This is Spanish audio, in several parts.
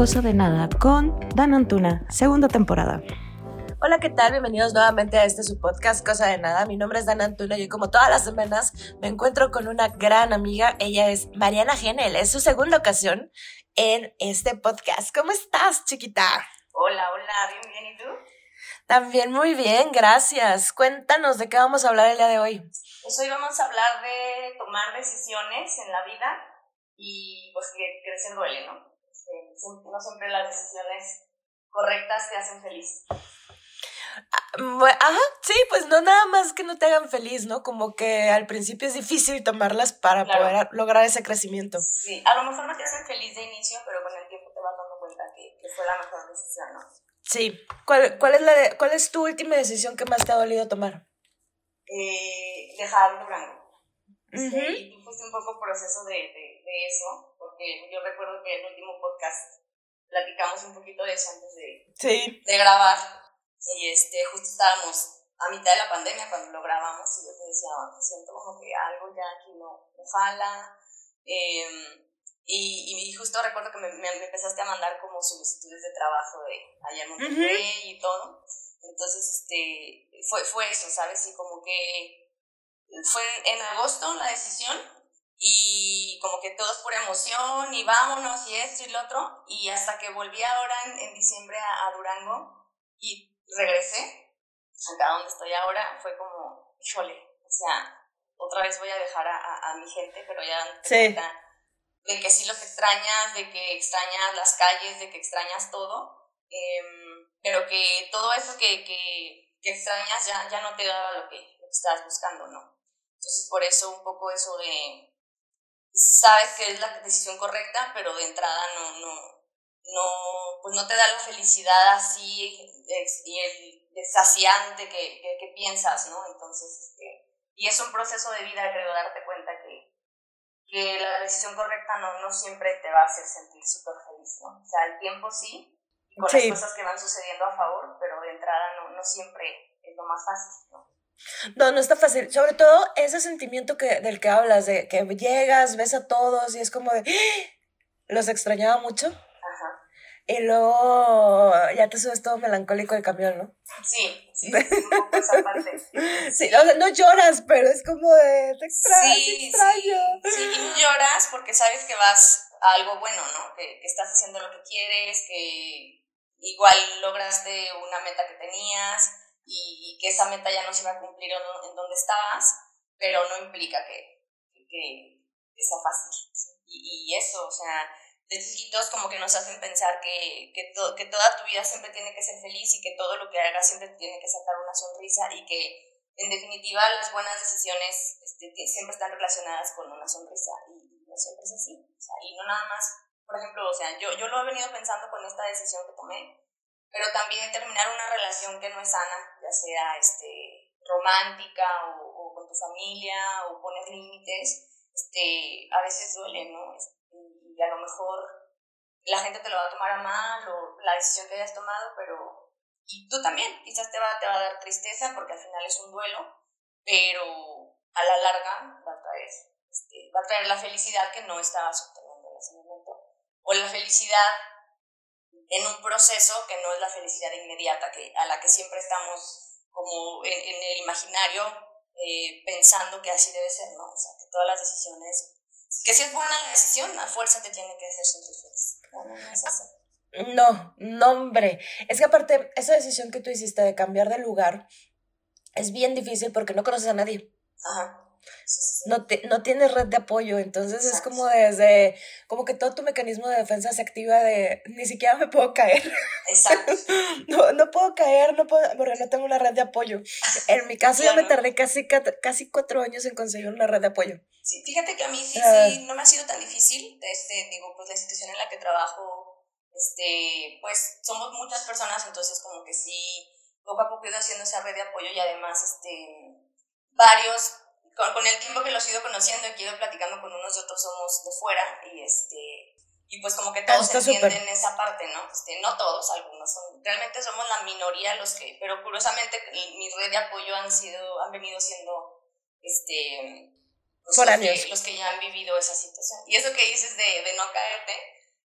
Cosa de Nada con Dan Antuna, segunda temporada. Hola, ¿qué tal? Bienvenidos nuevamente a este su podcast Cosa de Nada. Mi nombre es Dan Antuna y como todas las semanas me encuentro con una gran amiga. Ella es Mariana Genel. Es su segunda ocasión en este podcast. ¿Cómo estás, chiquita? Hola, hola, bien, bien. ¿Y tú? También muy bien, gracias. Cuéntanos de qué vamos a hablar el día de hoy. Pues hoy vamos a hablar de tomar decisiones en la vida y pues que crecer duele, ¿no? Este, no siempre las decisiones correctas te hacen feliz. Ah, ajá, sí, pues no nada más que no te hagan feliz, ¿no? Como que al principio es difícil tomarlas para poder lograr ese crecimiento. Sí, a lo mejor no te hacen feliz de inicio, pero con el tiempo te vas dando cuenta que, fue la mejor decisión, ¿no? Sí. ¿Cuál, cuál, es la ¿Cuál es tu última decisión que más te ha dolido tomar? Eh, dejar Durango. Sí, y fuiste un poco proceso de, de, de, eso, porque yo recuerdo que en el último podcast platicamos un poquito de eso antes de, sí. de grabar y este, justo estábamos a mitad de la pandemia cuando lo grabamos y yo te decía, me siento como que algo ya aquí no, no jala. Em, y, y, justo recuerdo que me, me, empezaste a mandar como solicitudes de trabajo de allá en Monterrey y todo. Entonces, este, fue, fue eso, ¿sabes? Y como que fue en agosto la decisión y como que todo es pura emoción y vámonos y esto y lo otro. Y hasta que volví ahora en, en diciembre a, a Durango y regresé, acá donde estoy ahora, fue como, híjole, o sea, otra vez voy a dejar a, a, mi gente, pero ya sí. de que sí los extrañas, de que extrañas las calles, de que extrañas todo, em, pero que todo eso que, que, que, extrañas ya, ya no te da lo que, lo que estás buscando, ¿no? Entonces, por eso un poco eso de, sabes que es la decisión correcta, pero de entrada no, no, no, pues no te da la felicidad así y el desaciante que, que, piensas, ¿no? Entonces, este, y es un proceso de vida, creo, darte cuenta que, que la decisión correcta no, no siempre te va a hacer sentir súper feliz, ¿no? O sea, el tiempo sí, con las cosas que van sucediendo a favor, pero de entrada no, no siempre es lo más fácil, ¿no? No, no está fácil. Sobre todo ese sentimiento que, del que hablas, de que llegas, ves a todos y es como de, ¡Ah! los extrañaba mucho. Y luego ya te subes todo melancólico el camión, ¿no? Sí, sí, poco esa parte. Sí, o sea, no lloras, pero es como de, te extraño, sí, extraño. Sí, sí, y no lloras porque sabes que vas a algo bueno, ¿no? Que, que, estás haciendo lo que quieres, que igual lograste una meta que tenías y, que esa meta ya no se iba a cumplir en, donde estabas, pero no implica que, que, que sea fácil. Y, y eso, o sea de chiquitos como que nos hacen pensar que, que, que toda tu vida siempre tiene que ser feliz y que todo lo que hagas siempre tiene que sacar una sonrisa y que en definitiva las buenas decisiones este, siempre están relacionadas con una sonrisa y no siempre es así. O sea, y no nada más, por ejemplo, o sea, yo, yo lo he venido pensando con esta decisión que tomé, pero también terminar una relación que no es sana, ya sea este, romántica o, o con tu familia o poner límites, este, a veces duele, ¿no? y a lo mejor la gente te lo va a tomar a mal o la decisión que hayas tomado, pero... Y tú también, quizás te va, te va a dar tristeza porque al final es un duelo, pero a la larga va a traer, este, va a traer la felicidad que no estabas obteniendo en ese momento. O la felicidad en un proceso que no es la felicidad inmediata, que, a la que siempre estamos como en, en el imaginario eh, pensando que así debe ser, ¿no? O sea, que todas las decisiones que si es buena la decisión, a fuerza te tiene que hacer sentir feliz. No, no, hombre. Es que aparte, esa decisión que tú hiciste de cambiar de lugar es bien difícil porque no conoces a nadie. Ajá. No, te, no tienes red de apoyo, entonces es como desde, como que todo tu mecanismo de defensa se activa de, ni siquiera me puedo caer. Exacto. no, no puedo caer, no puedo, porque no tengo una red de apoyo. En mi caso yo me tardé casi, casi cuatro años en conseguir una red de apoyo. Sí, fíjate que a mí sí, ah. sí, no me ha sido tan difícil, este, digo, pues la institución en la que trabajo, este, pues somos muchas personas, entonces como que sí, poco a poco he ido haciendo esa red de apoyo y además, este, varios con, el tiempo que los he ido conociendo y he ido platicando con unos y otros somos de fuera y este y pues como que todos entienden esa parte, ¿no? Este, no todos, algunos son, realmente somos la minoría los que, pero curiosamente mi red de apoyo han sido, han venido siendo, este, los, que, los que ya han vivido esa situación. Y eso que dices de, de no caerte,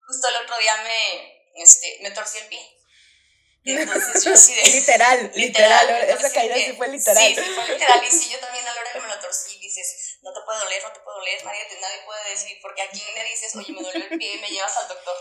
justo el otro día me, este, me torcí el pie. Entonces yo así de... literal, literal, esa caída sí fue literal. Sí, sí fue literal. Y sí, yo también a la hora dices, no te puede doler, no te puede doler, María, nadie puede decir, porque aquí me dices, oye, me dolió el pie me llevas al doctor.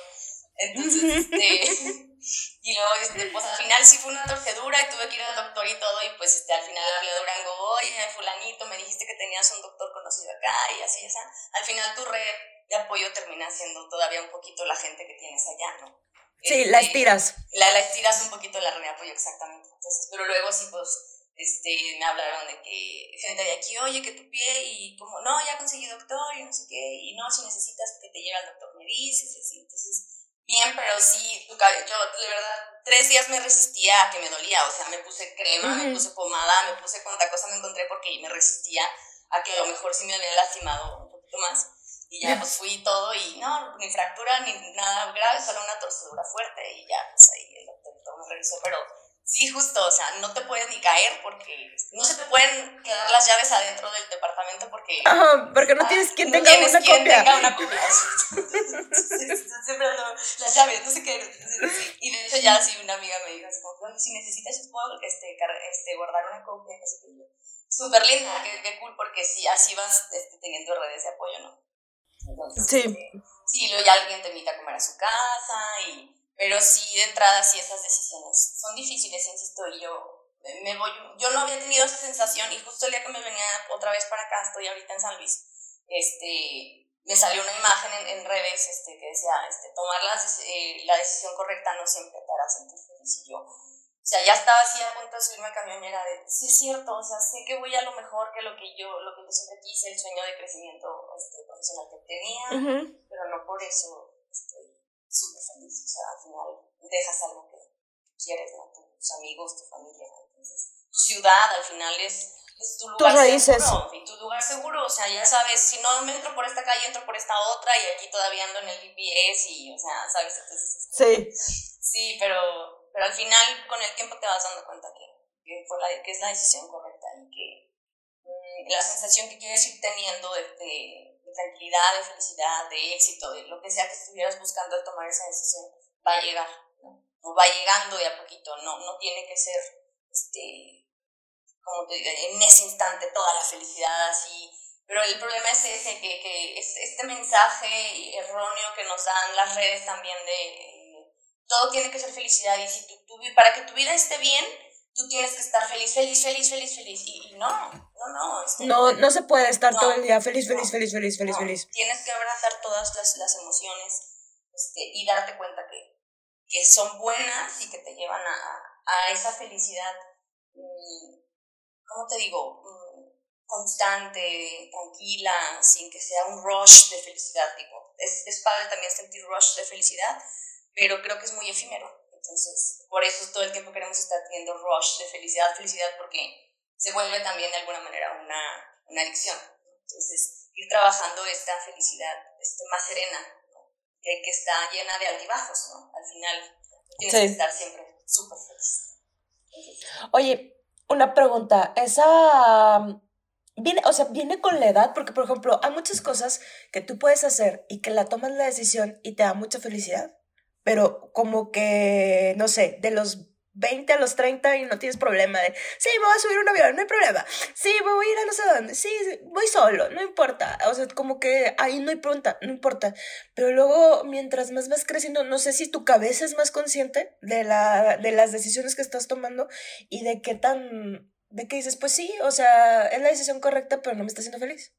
Entonces, este, y luego, este, pues al final sí fue una torcedura y tuve que ir al doctor y todo, y pues este, al final había Durango, oye, fulanito, me dijiste que tenías un doctor conocido acá y así, esa. Al final tu red de apoyo termina siendo todavía un poquito la gente que tienes allá, ¿no? Sí, la este, estiras. La, la estiras un poquito la red de apoyo, exactamente. Entonces, pero luego sí, pues, este, me hablaron de que gente de aquí, oye, que tu pie, y como, no, ya conseguí doctor, y no sé qué, y no, si necesitas que te lleve al doctor, me dices, y así. Entonces, bien, pero sí, tu cabello, yo de verdad, tres días me resistía a que me dolía, o sea, me puse crema, me puse pomada, me puse cuánta cosa me encontré porque me resistía a que a lo mejor sí me había lastimado un poquito más. Y ya pues fui todo y no, ni fractura ni nada grave, solo una torcedura fuerte y ya, pues ahí el doctor me revisó, pero Sí, justo, o sea, no te puedes ni caer porque no se te pueden quedar las llaves adentro del departamento porque... Ajá, porque no tienes quien tenga no una quien tenga una copia. Siempre las llaves, no sé qué. Y de hecho ya sí una amiga me dijo como, si necesitas puedo este, este, guardar una copia, no sé qué. Súper linda, qué, cool, porque sí, así vas este, teniendo redes de apoyo, ¿no? Entonces, sí. Este, sí, luego ya alguien te invita a comer a su casa y pero sí, de entrada, sí, esas decisiones son difíciles, insisto, y yo me voy, yo no había tenido esa sensación y justo el día que me venía otra vez para acá, estoy ahorita en San Luis, este, me salió una imagen en, en redes este, que decía, este, tomar la, eh, la decisión correcta no siempre te hará sentir feliz y yo, o sea, ya estaba así a punto de subirme a camión y era de, sí es cierto, o sea, sé que voy a lo mejor que lo que yo, lo que yo siempre quise, el sueño de crecimiento este, profesional que tenía, pero no por eso súper feliz. O sea, al final dejas algo que quieres, ¿no? Tus amigos, tu familia. Entonces, tu ciudad al final es, es tu lugar seguro. Y tu lugar seguro, o sea, ya sabes, si no me entro por esta calle, entro por esta otra y aquí todavía ando en el GPS y, o sea, ¿sabes? Entonces, sí. Sí, pero, pero al final con el tiempo te vas dando cuenta que, que, fue la, que es la decisión correcta y que mm, la sensación que quieres ir teniendo de, de tranquilidad, de felicidad, de éxito, de lo que sea que estuvieras buscando al tomar esa decisión, va a llegar, ¿no? va llegando de a poquito, no, no tiene que ser, este, como te en ese instante toda la felicidad así, pero el problema es ese, que, que es este mensaje erróneo que nos dan las redes también de eh, todo tiene que ser felicidad y si para que tu vida esté bien, tú tienes que estar feliz, feliz, feliz, feliz, feliz. Y, no, no, no. Este, no, no se puede estar todo el día feliz, feliz, feliz, feliz, feliz, feliz. Tienes que abrazar todas las, las emociones este, y darte cuenta que, que, son buenas y que te llevan a, a esa felicidad, mm, ¿cómo te digo? Mm, constante, tranquila, sin que sea un rush de felicidad. Digo, es, es padre también sentir rush de felicidad, pero creo que es muy efímero entonces, por eso todo el tiempo queremos estar teniendo rush de felicidad, felicidad, porque se vuelve también de alguna manera una, una adicción. Entonces, ir trabajando esta felicidad este, más serena, que, que, está llena de altibajos, ¿no? Al final, tienes que estar siempre súper feliz. Oye, una pregunta, esa viene, o sea, viene con la edad, porque por ejemplo, hay muchas cosas que tú puedes hacer y que la tomas la decisión y te da mucha felicidad pero como que, no sé, de los 20 a los 30 y no tienes problema de, sí, me voy a subir un avión, no hay problema, sí, voy a ir a no sé dónde, sí, voy solo, no importa, o sea, como que ahí no hay pregunta, no importa, pero luego mientras más vas creciendo, no sé si tu cabeza es más consciente de, la, de las decisiones que estás tomando y de qué tan, de qué dices, pues sí, o sea, es la decisión correcta, pero no me está haciendo feliz.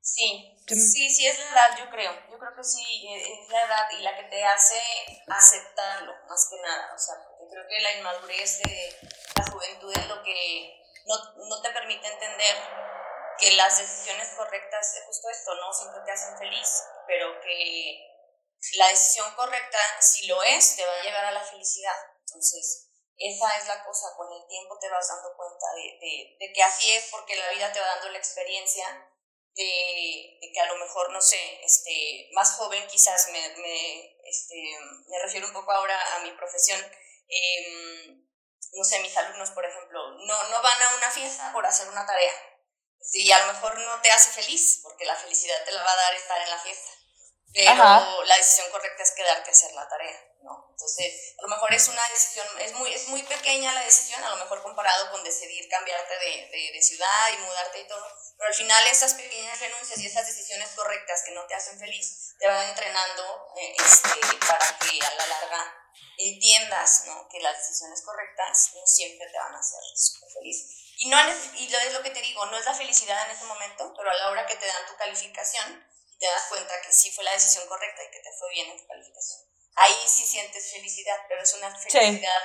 Sí, sí, sí es la edad, yo creo. Yo creo que sí, e, es la edad y la que te hace aceptarlo, más que nada. O sea, porque creo que la inmadurez de la juventud es lo que no, no te permite entender que las decisiones correctas es justo esto, ¿no? Siempre te hacen feliz, pero que la decisión correcta, si lo es, te va a llegar a la felicidad. Entonces, esa es la cosa, con el tiempo te vas dando cuenta de, de, de que así es porque la vida te va dando la experiencia de, que a lo mejor, no sé, este, más joven quizás me, me, este, me refiero un poco ahora a mi profesión, em, no sé, mis alumnos, por ejemplo, no, no van a una fiesta por hacer una tarea. Y a lo mejor no te hace feliz, porque la felicidad te la va a dar estar en la fiesta. pero la decisión correcta es quedarte a hacer la tarea, ¿no? Entonces, a lo mejor es una decisión, es muy, es muy pequeña la decisión, a lo mejor comparado con decidir cambiarte de, de, ciudad y mudarte y todo, pero al final esas pequeñas renuncias y esas decisiones correctas que no te hacen feliz, te van entrenando eh, este, para que a la larga entiendas ¿no? que las decisiones correctas no siempre te van a hacer súper feliz. Y, no, y es lo que te digo, no es la felicidad en ese momento, pero a la hora que te dan tu calificación, te das cuenta que sí fue la decisión correcta y que te fue bien en tu calificación. Ahí sí sientes felicidad, pero es una felicidad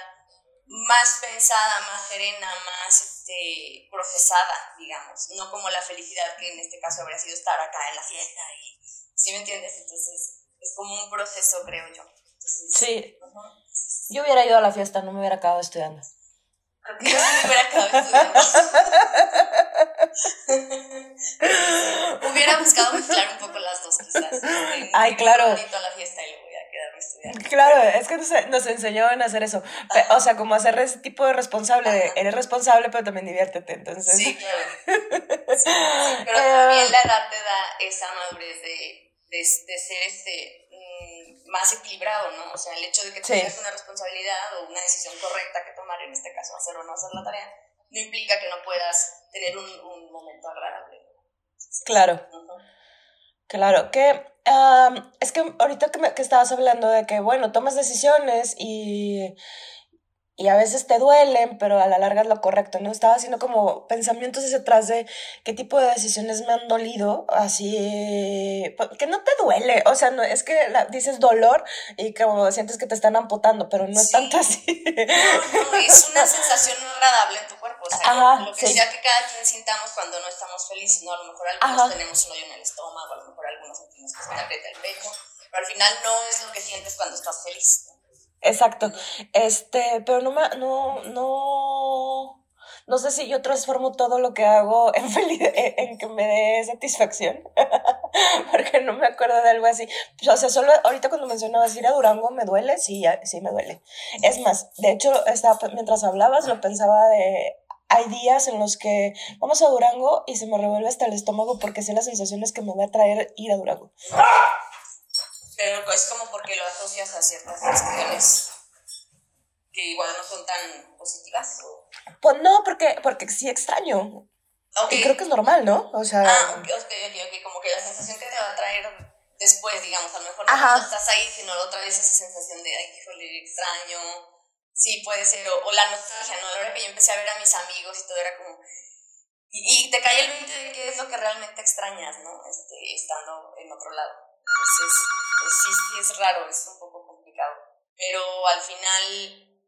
más pensada, más serena, más este, procesada, digamos, no como la felicidad que en este caso habría sido estar acá en la fiesta y, ¿sí me entiendes? Entonces, es como un proceso, creo yo. sí. Yo hubiera ido a la fiesta, no me hubiera acabado estudiando. Creo que yo sí me hubiera acabado estudiando. hubiera buscado mezclar un poco las dos, quizás. Ay, claro. la fiesta y luego. Claro, es que nos, nos enseñaron a hacer eso. O sea, como hacer ese tipo de responsable. De, eres responsable, pero también diviértete. Entonces. Sí, claro. Sí, pero también la edad te da esa madurez de, de, de ser este más equilibrado, ¿no? O sea, el hecho de que tengas una responsabilidad o una decisión correcta que tomar, en este caso hacer o no hacer la tarea, no implica que no puedas tener un, un momento agradable. Claro. Claro, que es que ahorita que, me, que estabas hablando de que, bueno, tomas decisiones y y a veces te duelen, pero a la larga es lo correcto, ¿no? Estaba haciendo como pensamientos hacia atrás de qué tipo de decisiones me han dolido, así, pues, que no te duele, o sea, no, es que dices dolor y como sientes que te están amputando, pero no es tanto así. No, es una sensación no agradable en tu cuerpo, o sea, lo que sea que cada quien sintamos cuando no estamos felices, ¿no? A lo mejor algunos tenemos un hoyo en el estómago, a lo mejor algunos sentimos que se te aprieta el pecho, pero al final no es lo que sientes cuando estás feliz, Exacto. Este, pero no me, no, no, no sé si yo transformo todo lo que hago en, en que me dé satisfacción, porque no me acuerdo de algo así. O sea, solo ahorita cuando mencionabas ir a Durango, ¿me duele? Sí, sí me duele. Es más, de hecho, estaba, mientras hablabas lo pensaba de, hay días en los que vamos a Durango y se me revuelve hasta el estómago porque sé las sensaciones que me va a traer ir a Durango. Pero es como porque lo asocias a ciertas decisiones que igual no son tan positivas. Pues no, porque, porque sí extraño. Y creo que es normal, ¿no? O sea... Ah, ok, ok, ok, como que la sensación que te va a traer después, digamos, a lo mejor no estás ahí, sino lo traes esa sensación de, ay, híjole, extraño. Sí, puede ser, o, la nostalgia, ¿no? A la hora que yo empecé a ver a mis amigos y todo era como... Y, y te cae el 20 de qué es lo que realmente extrañas, ¿no? Este, estando en otro lado. Entonces, pues sí, sí es raro, es un poco complicado. Pero al final,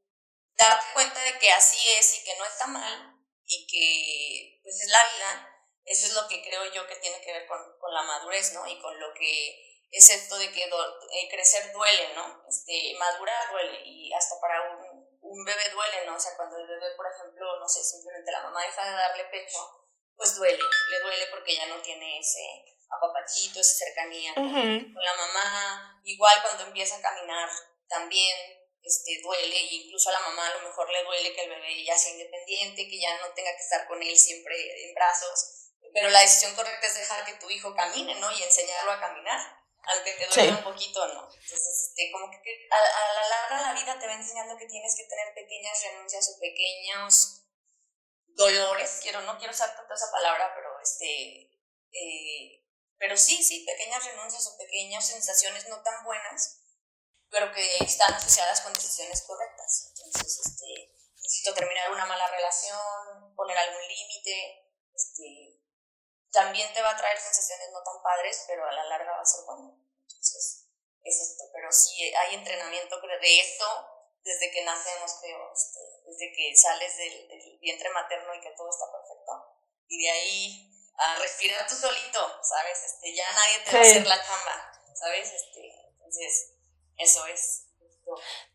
darte cuenta de que así es y que no está mal y que pues es la vida, eso es lo que creo yo que tiene que ver con, con la madurez, ¿no? Y con lo que es esto de que eh, crecer duele, ¿no? Este, madurar duele y hasta para un, un bebé duele, ¿no? O sea, cuando el bebé, por ejemplo, no sé, simplemente la mamá deja de darle pecho, pues duele, le duele porque ya no tiene ese apapachito, esa cercanía con la mamá. Igual cuando empieza a caminar también este, duele, e incluso a la mamá a lo mejor le duele que el bebé ya sea independiente, que ya no tenga que estar con él siempre en brazos. Pero la decisión correcta es dejar que tu hijo camine, ¿no? Y enseñarlo a caminar, aunque te duele un poquito, ¿no? Entonces, este, como que a, a la larga la vida te va enseñando que tienes que tener pequeñas renuncias o pequeños dolores, quiero, no quiero usar tanto esa palabra, pero este, eh, pero sí, sí, pequeñas renuncias o pequeñas sensaciones no tan buenas, pero que están asociadas con decisiones correctas. Entonces, este, necesito terminar una mala relación, poner algún límite, este, también te va a traer sensaciones no tan padres, pero a la larga va a ser bueno. Entonces, es esto. Pero sí hay entrenamiento de esto desde que nacemos, creo, este, desde que sales del, del vientre materno y que todo está perfecto. Y de ahí a respirar tú solito, ¿sabes? Este, ya nadie te va a hacer la chamba, ¿sabes? Este, entonces, eso es.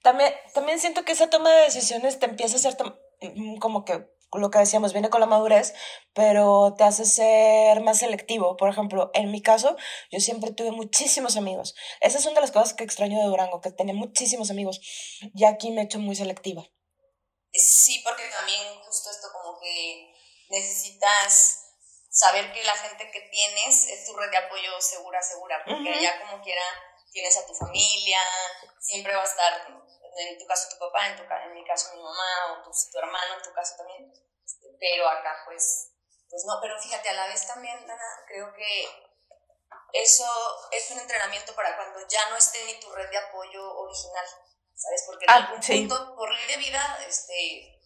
También, también siento que esa toma de decisiones te empieza a ser como que lo que decíamos, viene con la madurez, pero te hace ser más selectivo. Por ejemplo, en mi caso, yo siempre tuve muchísimos amigos. Esa es una de las cosas que extraño de Durango, que tenía muchísimos amigos. Y aquí me he hecho muy selectiva. Sí, porque también justo esto como que necesitas saber que la gente que tienes es tu red de apoyo segura, segura, porque ya como quiera tienes a tu familia, siempre va a estar, en tu caso tu papá, en, tu, en mi caso mi mamá, o tu, tu hermano, en tu caso también, este, pero acá pues, pues no, pero fíjate, a la vez también, creo que eso es un entrenamiento para cuando ya no esté ni tu red de apoyo original, ¿sabes? Porque en ah, algún punto, por ley de vida, este,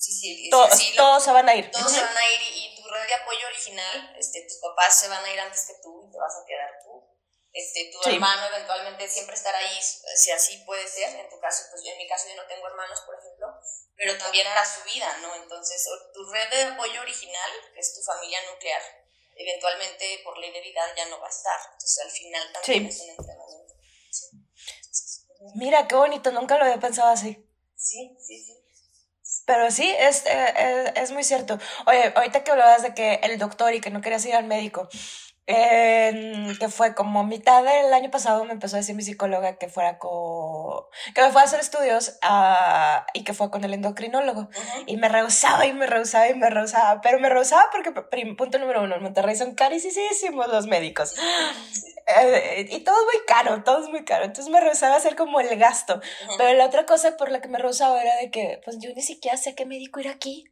Sí, sí, todos, se van a ir. Todos se van a ir y, tu red de apoyo original, este, tus papás se van a ir antes que tú y te vas a quedar tú. Este, tu hermano eventualmente siempre estará ahí, si así puede ser. En tu caso, pues en mi caso yo no tengo hermanos, por ejemplo, pero también hará su vida, ¿no? Entonces, tu red de apoyo original, que es tu familia nuclear, eventualmente por ley de vida ya no va a estar. Entonces, al final también es un entrenamiento. Mira, qué bonito, nunca lo había pensado así. Sí, sí, sí. Pero sí, es, eh, es, muy cierto. Oye, ahorita que hablabas de que el doctor y que no querías ir al médico, que fue como mitad del año pasado me empezó a decir mi psicóloga que fuera con que me fue a hacer estudios uh, y que fue con el endocrinólogo. Y me rehusaba y me rehusaba y me rehusaba pero me rehusaba porque punto número uno en Monterrey son carísimos los médicos. Eh, y todo es muy caro todo es muy caro. Entonces me rehusaba hacer como el gasto. Pero la otra cosa por la que me rehusaba era de que pues yo ni siquiera sé qué médico ir aquí.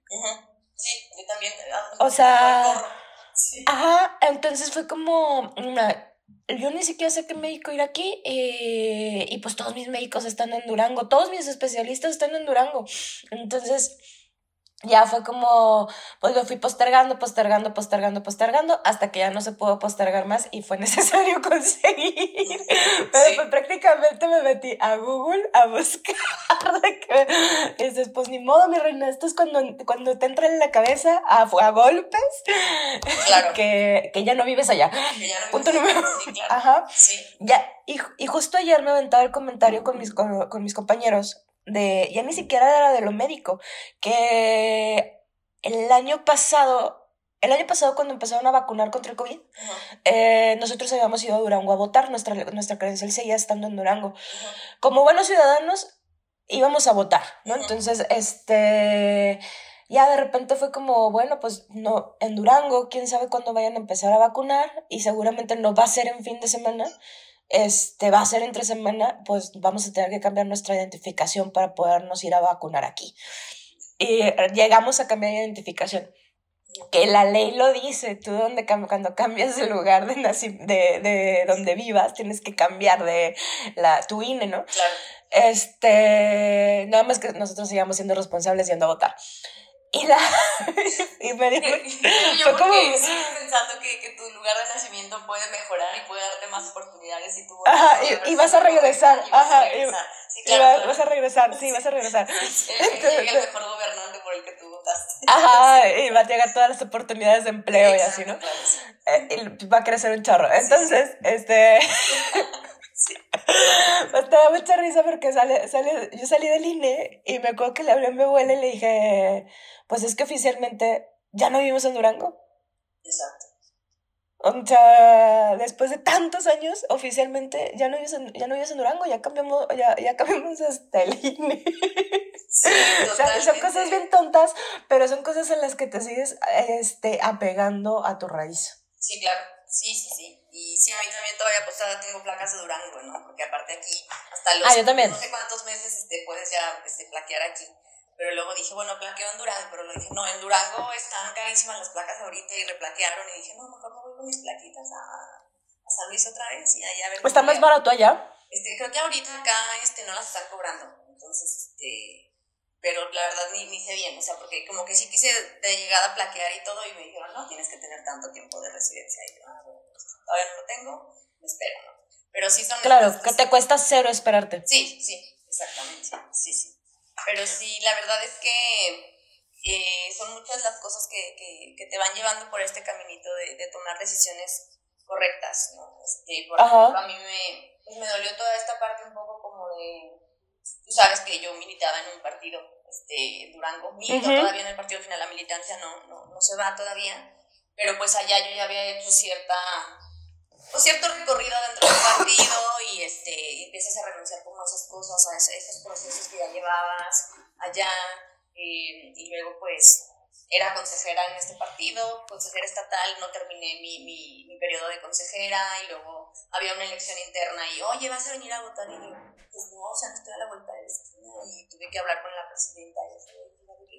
Sí yo también o sea Ajá, entonces fue como una, yo ni siquiera sé qué médico ir aquí eh, y pues todos mis médicos están en Durango, todos mis especialistas están en Durango. Entonces ya fue como, pues lo fui postergando, postergando, postergando, postergando, hasta que ya no se pudo postergar más y fue necesario conseguir. Pero pues prácticamente me metí a Google a buscar de que, y dices, pues ni modo, mi reina, esto es cuando, cuando te entra en la cabeza a, a golpes, claro. que, que ya no vives allá. Punto número. Ajá. Sí. Ya, y, y justo ayer me aventaba el comentario con mis, con, con mis compañeros de, ya ni siquiera era de lo médico, que el año pasado, el año pasado cuando empezaron a vacunar contra el COVID, eh, nosotros habíamos ido a Durango a votar, nuestra, nuestra credencial seguía estando en Durango. Como buenos ciudadanos, íbamos a votar, ¿no? Entonces, este ya de repente fue como, bueno, pues no, en Durango, quién sabe cuándo vayan a empezar a vacunar y seguramente no va a ser en fin de semana este, va a ser entre semana, pues vamos a tener que cambiar nuestra identificación para podernos ir a vacunar aquí. Y llegamos a cambiar de identificación. Que la ley lo dice, tú donde, cuando cambias de lugar de, de, de donde vivas, tienes que cambiar de la, tu INE, ¿no? Claro. Este, nada más que nosotros sigamos siendo responsables yendo a votar. Y, la, y me dijo, yo fue como... pensando que, que, tu lugar de nacimiento puede mejorar y puede darte más oportunidades y tú... Ajá, y, vas a regresar, ajá, sí, claro, vas, a regresar, sí, vas a regresar. el mejor gobernante por el que tú votaste. Ajá, y va a llegar todas las oportunidades de empleo y así, ¿no? Eh, y va a crecer un chorro. Entonces, este... Sí. Me da mucha risa porque sale, sale, yo salí del INE y me acuerdo que le hablé a mi abuela y le dije, pues es que oficialmente ya no vivimos en Durango. Exacto. O sea, después de tantos años, oficialmente ya no vives en, ya no vives en Durango, ya cambiamos, ya, ya cambiamos hasta el INE. Sí, o sea, son cosas bien tontas, pero son cosas en las que te sigues este, apegando a tu raíz. Sí, claro. Sí, sí, sí. Sí, a mí también todavía pues todavía tengo placas de Durango, ¿no? Porque aparte aquí, hasta los ah, no sé cuántos meses este, puedes ya este, plaquear aquí. Pero luego dije, bueno, plaqueo en Durango, pero luego dije, no, en Durango están carísimas las placas ahorita y replaquearon. Y dije, no, mejor me voy con mis plaquitas a, a San Luis otra vez y ahí a ver. ¿Está más barato allá? Este, creo que ahorita acá este, no las están cobrando. Entonces, este pero la verdad ni, ni sé bien, o sea, porque como que sí quise de llegada plaquear y todo y me dijeron, no, tienes que tener tanto tiempo de residencia. Y yo, ah, bueno, pues, todavía no lo tengo, me espero, ¿no? Pero sí son... Claro, que te cuesta cero esperarte. Sí, sí, exactamente, sí, sí. Pero sí, la verdad es que eh, son muchas las cosas que, que, que, te van llevando por este caminito de, de tomar decisiones correctas, ¿no? Este, por ejemplo, a mí me, pues me dolió toda esta parte un poco como de tú sabes que yo militaba en un partido, este, Durango, milito todavía en el partido final, la militancia no, no, no se va todavía, pero pues allá yo ya había hecho cierta pues, cierto recorrido dentro del partido y este, empiezas a renunciar como a esas cosas, a esos procesos que ya llevabas allá, eh, y luego pues era consejera en este partido, consejera estatal, no terminé mi, mi, mi, periodo de consejera y luego había una elección interna y, oye, ¿vas a venir a votar? Y yo, pues no, o sea, no estoy a la vuelta de la esquina y tuve que hablar con la presidenta y yo,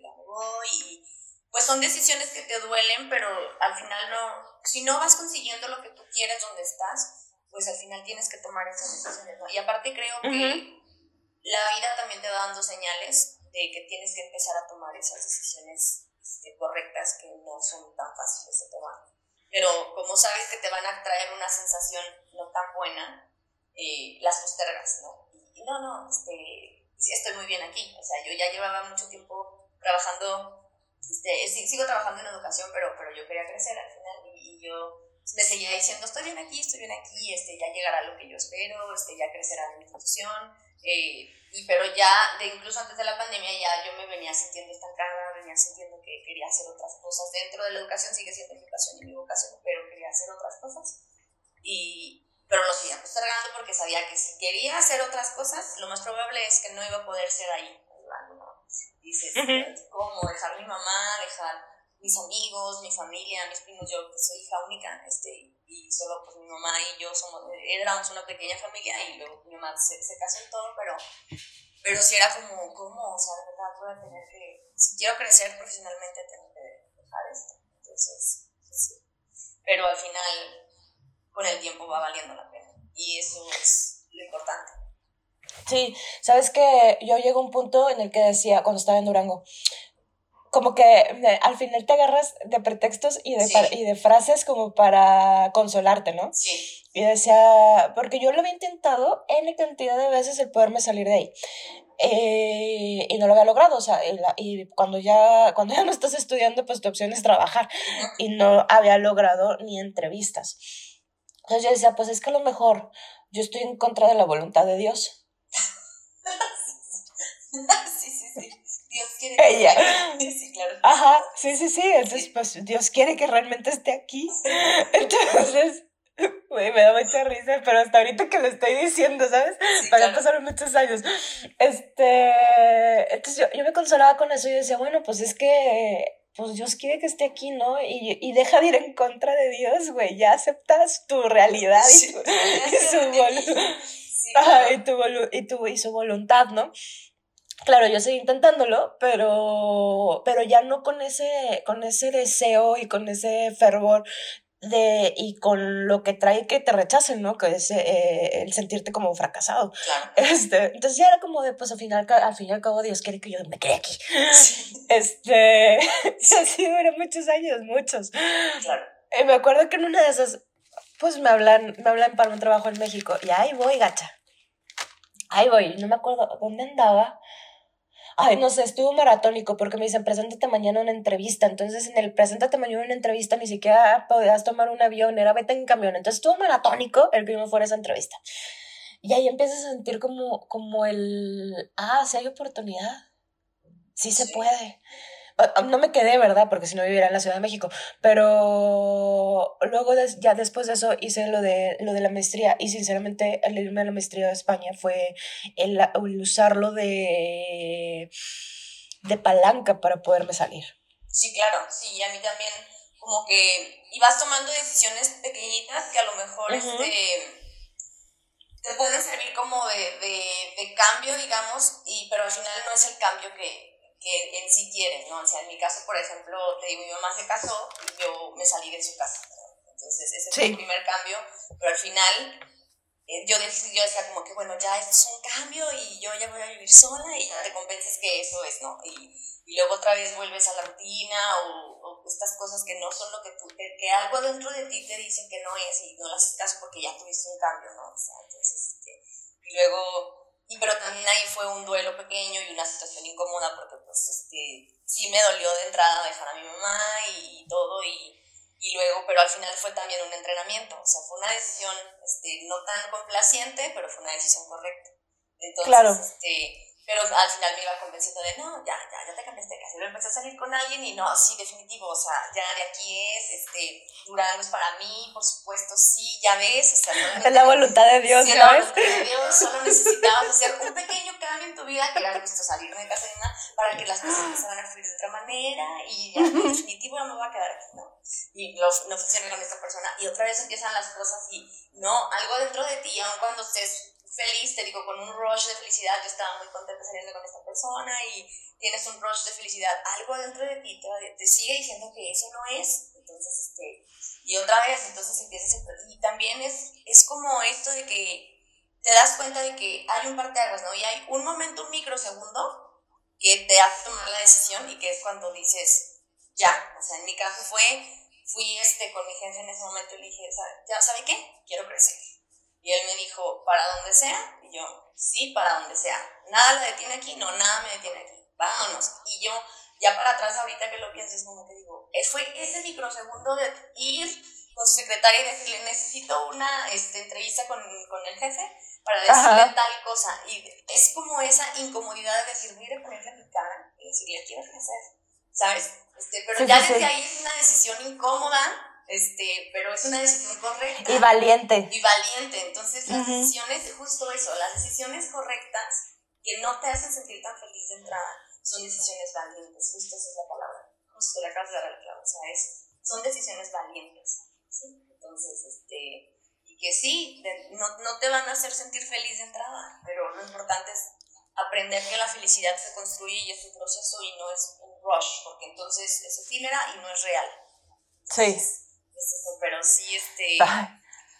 me voy y pues son decisiones que te duelen, pero al final no, si no vas consiguiendo lo que tú quieres donde estás, pues al final tienes que tomar esas decisiones, ¿no? Y aparte creo que la vida también te va dando señales de que tienes que empezar a tomar esas decisiones este, correctas que no son tan fáciles de tomar. Pero como sabes que te van a traer una sensación no tan buena, eh, las postergas, ¿no? Y no, no, este, estoy muy bien aquí. O sea, yo ya llevaba mucho tiempo trabajando, este, sigo trabajando en educación, pero, pero yo quería crecer al final y, yo me seguía diciendo, estoy bien aquí, estoy bien aquí, este, ya llegará lo que yo espero, este, ya crecerá mi institución. Eh, y, pero ya, de incluso antes de la pandemia, ya yo me venía sintiendo estancada, venía sintiendo que quería hacer otras cosas. Dentro de la educación sigue siendo pasión y mi vocación, pero quería hacer otras cosas. Y, pero lo seguía postergando porque sabía que si quería hacer otras cosas, lo más probable es que no iba a poder ser ahí. Dices, ¿cómo? Dejar mi mamá, dejar mis amigos, mi familia, mis primos, yo que soy hija única, este, y solo pues mi mamá y yo somos, éramos una pequeña familia y luego mi mamá se, se casó en todo, pero, pero sí era como, ¿cómo? O sea, de verdad voy a tener que, si quiero crecer profesionalmente tengo que dejar esto. Entonces, pues sí. Pero al final, con el tiempo va valiendo la pena y eso es lo importante. Sí, sabes que yo llego a un punto en el que decía, cuando estaba en Durango, como que eh, al final te agarras de pretextos y de, y de frases como para consolarte, ¿no? Sí. Y decía, porque yo lo había intentado en cantidad de veces el poderme salir de ahí. Eh, y no lo había logrado, o sea, y, cuando, ya, cuando ya no estás estudiando, pues tu opción es trabajar. Y no había logrado ni entrevistas. Entonces yo decía, pues es que a lo mejor yo estoy en contra de la voluntad de Dios. sí, sí, sí. Dios quiere que ella. Sí, claro. Ajá, sí, sí, sí. Entonces, pues Dios quiere que realmente esté aquí. Entonces, me da mucha risa, pero hasta ahorita que lo estoy diciendo, ¿sabes? Para pasar muchos años. Este, entonces yo, yo, me consolaba con eso y decía, bueno, pues es que, pues Dios quiere que esté aquí, ¿no? Y, y deja de ir en contra de Dios, güey, ya aceptas tu realidad y, tu, y, su, y, tu, y, tu, y su voluntad, ¿no? Claro, yo seguí intentándolo, pero, pero ya no con ese, con ese deseo y con ese fervor de, y con lo que trae que te rechacen, ¿no? Que es eh, el sentirte como fracasado. Este, entonces ya era como de, pues al final, al fin y al cabo Dios quiere que yo me quede aquí. Este, así duró muchos años, muchos. Claro. Y me acuerdo que en una de esas, pues me hablan, me hablan para un trabajo en México y ahí voy, gacha. Ahí voy, no me acuerdo dónde andaba ay, no sé, estuvo maratónico porque me dicen, preséntate mañana una entrevista. Entonces, en el preséntate mañana una entrevista ni siquiera podías tomar un avión, era vete en camión. Entonces, estuvo maratónico el que yo me fuera a esa entrevista. Y ahí empiezas a sentir como, como el, ah, si hay oportunidad, sí se puede. No me quedé, ¿verdad? Porque si no viviera en la Ciudad de México. Pero luego, ya después de eso, hice lo de, lo de la maestría. Y sinceramente, el irme a la maestría de España fue el, usarlo de, de palanca para poderme salir. Sí, claro. Sí, a mí también, como que ibas tomando decisiones pequeñitas que a lo mejor este, te pueden servir como de, de, de cambio, digamos, y, pero al final no es el cambio que que en sí quieren, ¿no? O sea, en mi caso, por ejemplo, te digo, mi mamá se casó y yo me salí de su casa. Entonces, ese fue el primer cambio, pero al final eh, yo, decidí, yo decía como que, bueno, ya es un cambio y yo ya voy a vivir sola y ya te convences que eso es, ¿no? Y, y luego otra vez vuelves a la rutina o, o, estas cosas que no son lo que tú, que, que, algo dentro de ti te dicen que no es y no haces caso porque ya tuviste un cambio, ¿no? O sea, entonces, este, y luego y pero también ahí fue un duelo pequeño y una situación incómoda porque pues este, sí me dolió de entrada dejar a mi mamá y, todo y, y, luego, pero al final fue también un entrenamiento, o sea, fue una decisión este, no tan complaciente, pero fue una decisión correcta. Entonces, claro. este, pero al final me iba convenciendo de, no, ya, ya, ya te cambiaste de casa. Y empecé a salir con alguien y no, sí, definitivo, o sea, ya de aquí es, este, Durango es para mí, por supuesto, sí, ya ves, o sea, Es la voluntad de Dios, sí, ¿sabes? la voluntad de Dios, solo necesitabas hacer un pequeño cambio en tu vida, que era justo salir de casa de una, para que las cosas empezaran a fluir de otra manera y ya, en definitivo no me voy a quedar aquí, ¿no? Y no, no funciona con esta persona. Y otra vez empiezan las cosas y, no, algo dentro de ti, aun cuando estés feliz, te digo, con un rush de felicidad, yo estaba muy contenta saliendo con esta persona y tienes un rush de felicidad, algo dentro de ti te, sigue diciendo que eso no es, entonces, este, y otra vez, entonces empiezas, y también es, es como esto de que te das cuenta de que hay un parteaguas, ¿no? Y hay un momento, un microsegundo, que te hace tomar la decisión y que es cuando dices, ya, o sea, en mi caso fue, fui este, con mi jefe en ese momento y le dije, ¿ya sabe qué? Quiero crecer. Y él me dijo, ¿para donde sea? Y yo, sí, para donde sea. Nada lo detiene aquí, no, nada me detiene aquí. Vámonos. Y yo, ya para atrás, ahorita que lo pienses, como que digo, eh, fue ese microsegundo de ir con su secretaria y decirle, necesito una este, entrevista con, con el jefe para decirle tal cosa. Y es como esa incomodidad de decir, mire, ponerle mi cara y decirle, quiero crecer, ¿sabes? Este, pero ya desde ahí es una decisión incómoda, este, pero es una decisión correcta. Y valiente. Y valiente. Entonces, las decisiones, justo eso, las decisiones correctas que no te hacen sentir tan feliz de entrada, son decisiones valientes. Justo esa es la palabra. Justo la acabas de dar O sea, es, son decisiones valientes. ¿sí? Entonces, este que sí, no, no, te van a hacer sentir feliz de entrada, pero lo importante es aprender que la felicidad se construye y es un proceso y no es un rush, porque entonces es efímera y no es real. Sí. Pero sí, este...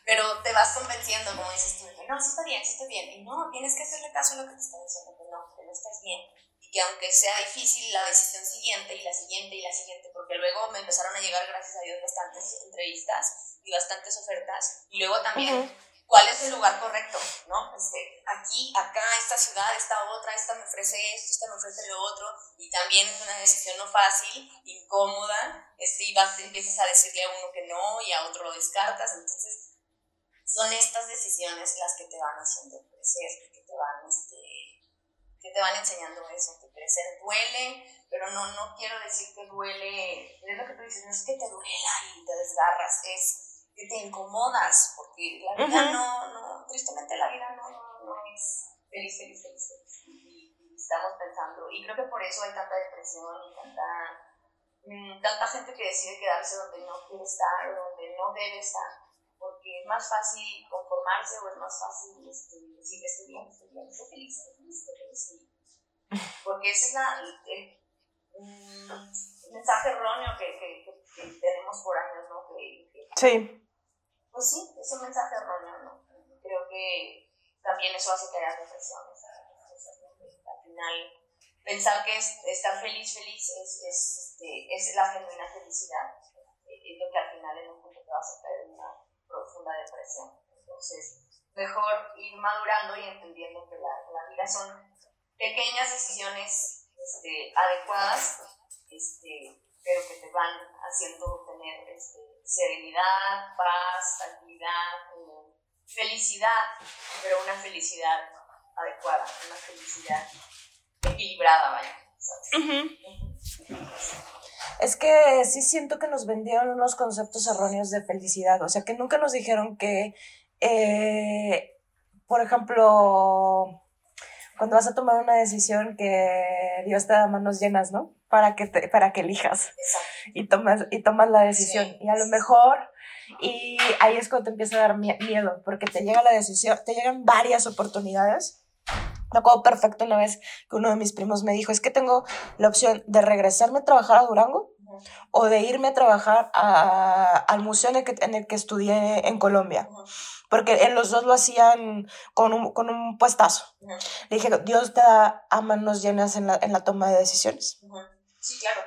Pero te vas convenciendo, como dices tú, que no, sí está bien, sí está bien. Y no, tienes que hacerle caso a lo que te están diciendo, que no, que no estás bien. Y que aunque sea difícil la decisión siguiente y la siguiente y la siguiente, porque luego me empezaron a llegar, gracias a Dios, bastantes entrevistas y bastantes ofertas. Y luego también, ¿cuál es el lugar correcto? ¿No? Este, aquí, acá, esta ciudad, esta otra, esta me ofrece esto, esta me ofrece lo otro. Y también es una decisión no fácil, incómoda. Este, y vas, empiezas a decirle a uno que no y a otro lo descartas. Entonces, son estas decisiones las que te van haciendo crecer, que te van, este, que te van enseñando eso, que crecer duele, pero no, no quiero decir que duele, es lo que tú dices, no es que te duela y te desgarras, es que te incomodas, porque la vida no, no, tristemente la vida no, no, es feliz, feliz, feliz, Y, estamos pensando, y creo que por eso hay tanta depresión y tanta, mm, tanta gente que decide quedarse donde no quiere estar o donde no debe estar, porque es más fácil conformarse o es más fácil este, decir estoy bien, estoy bien, estoy feliz, estoy feliz, estoy feliz. Porque ese es la, el, mensaje erróneo que, que, que, tenemos por años, ¿no? Que, sí pues sí, es un mensaje erróneo, ¿no? Creo que también eso hace que haya reflexiones. Al final, pensar que es, estar feliz, feliz es, es, este, es la genuina felicidad. Es lo que al final en un punto te va a sacar en una profunda depresión. Entonces, mejor ir madurando y entendiendo que la, la vida son pequeñas decisiones este, adecuadas este, pero que te van haciendo tener este, serenidad, paz, tranquilidad, eh, felicidad, pero una felicidad adecuada, una felicidad equilibrada, vaya. Es que sí siento que nos vendieron unos conceptos erróneos de felicidad, o sea, que nunca nos dijeron que, eh, por ejemplo, cuando vas a tomar una decisión que Dios te da manos llenas, ¿no? Para que, te, para que elijas y tomas, y tomas la decisión. Y a lo mejor, y ahí es cuando te empieza a dar miedo, porque te llega la decisión, te llegan varias oportunidades. Me acuerdo perfecto una vez que uno de mis primos me dijo, es que tengo la opción de regresarme a trabajar a Durango o de irme a trabajar al museo en el, que, en el que estudié en Colombia porque en los dos lo hacían con un, con un puestazo. Le dije, Dios te da a manos llenas en la, en la toma de decisiones. Sí, claro.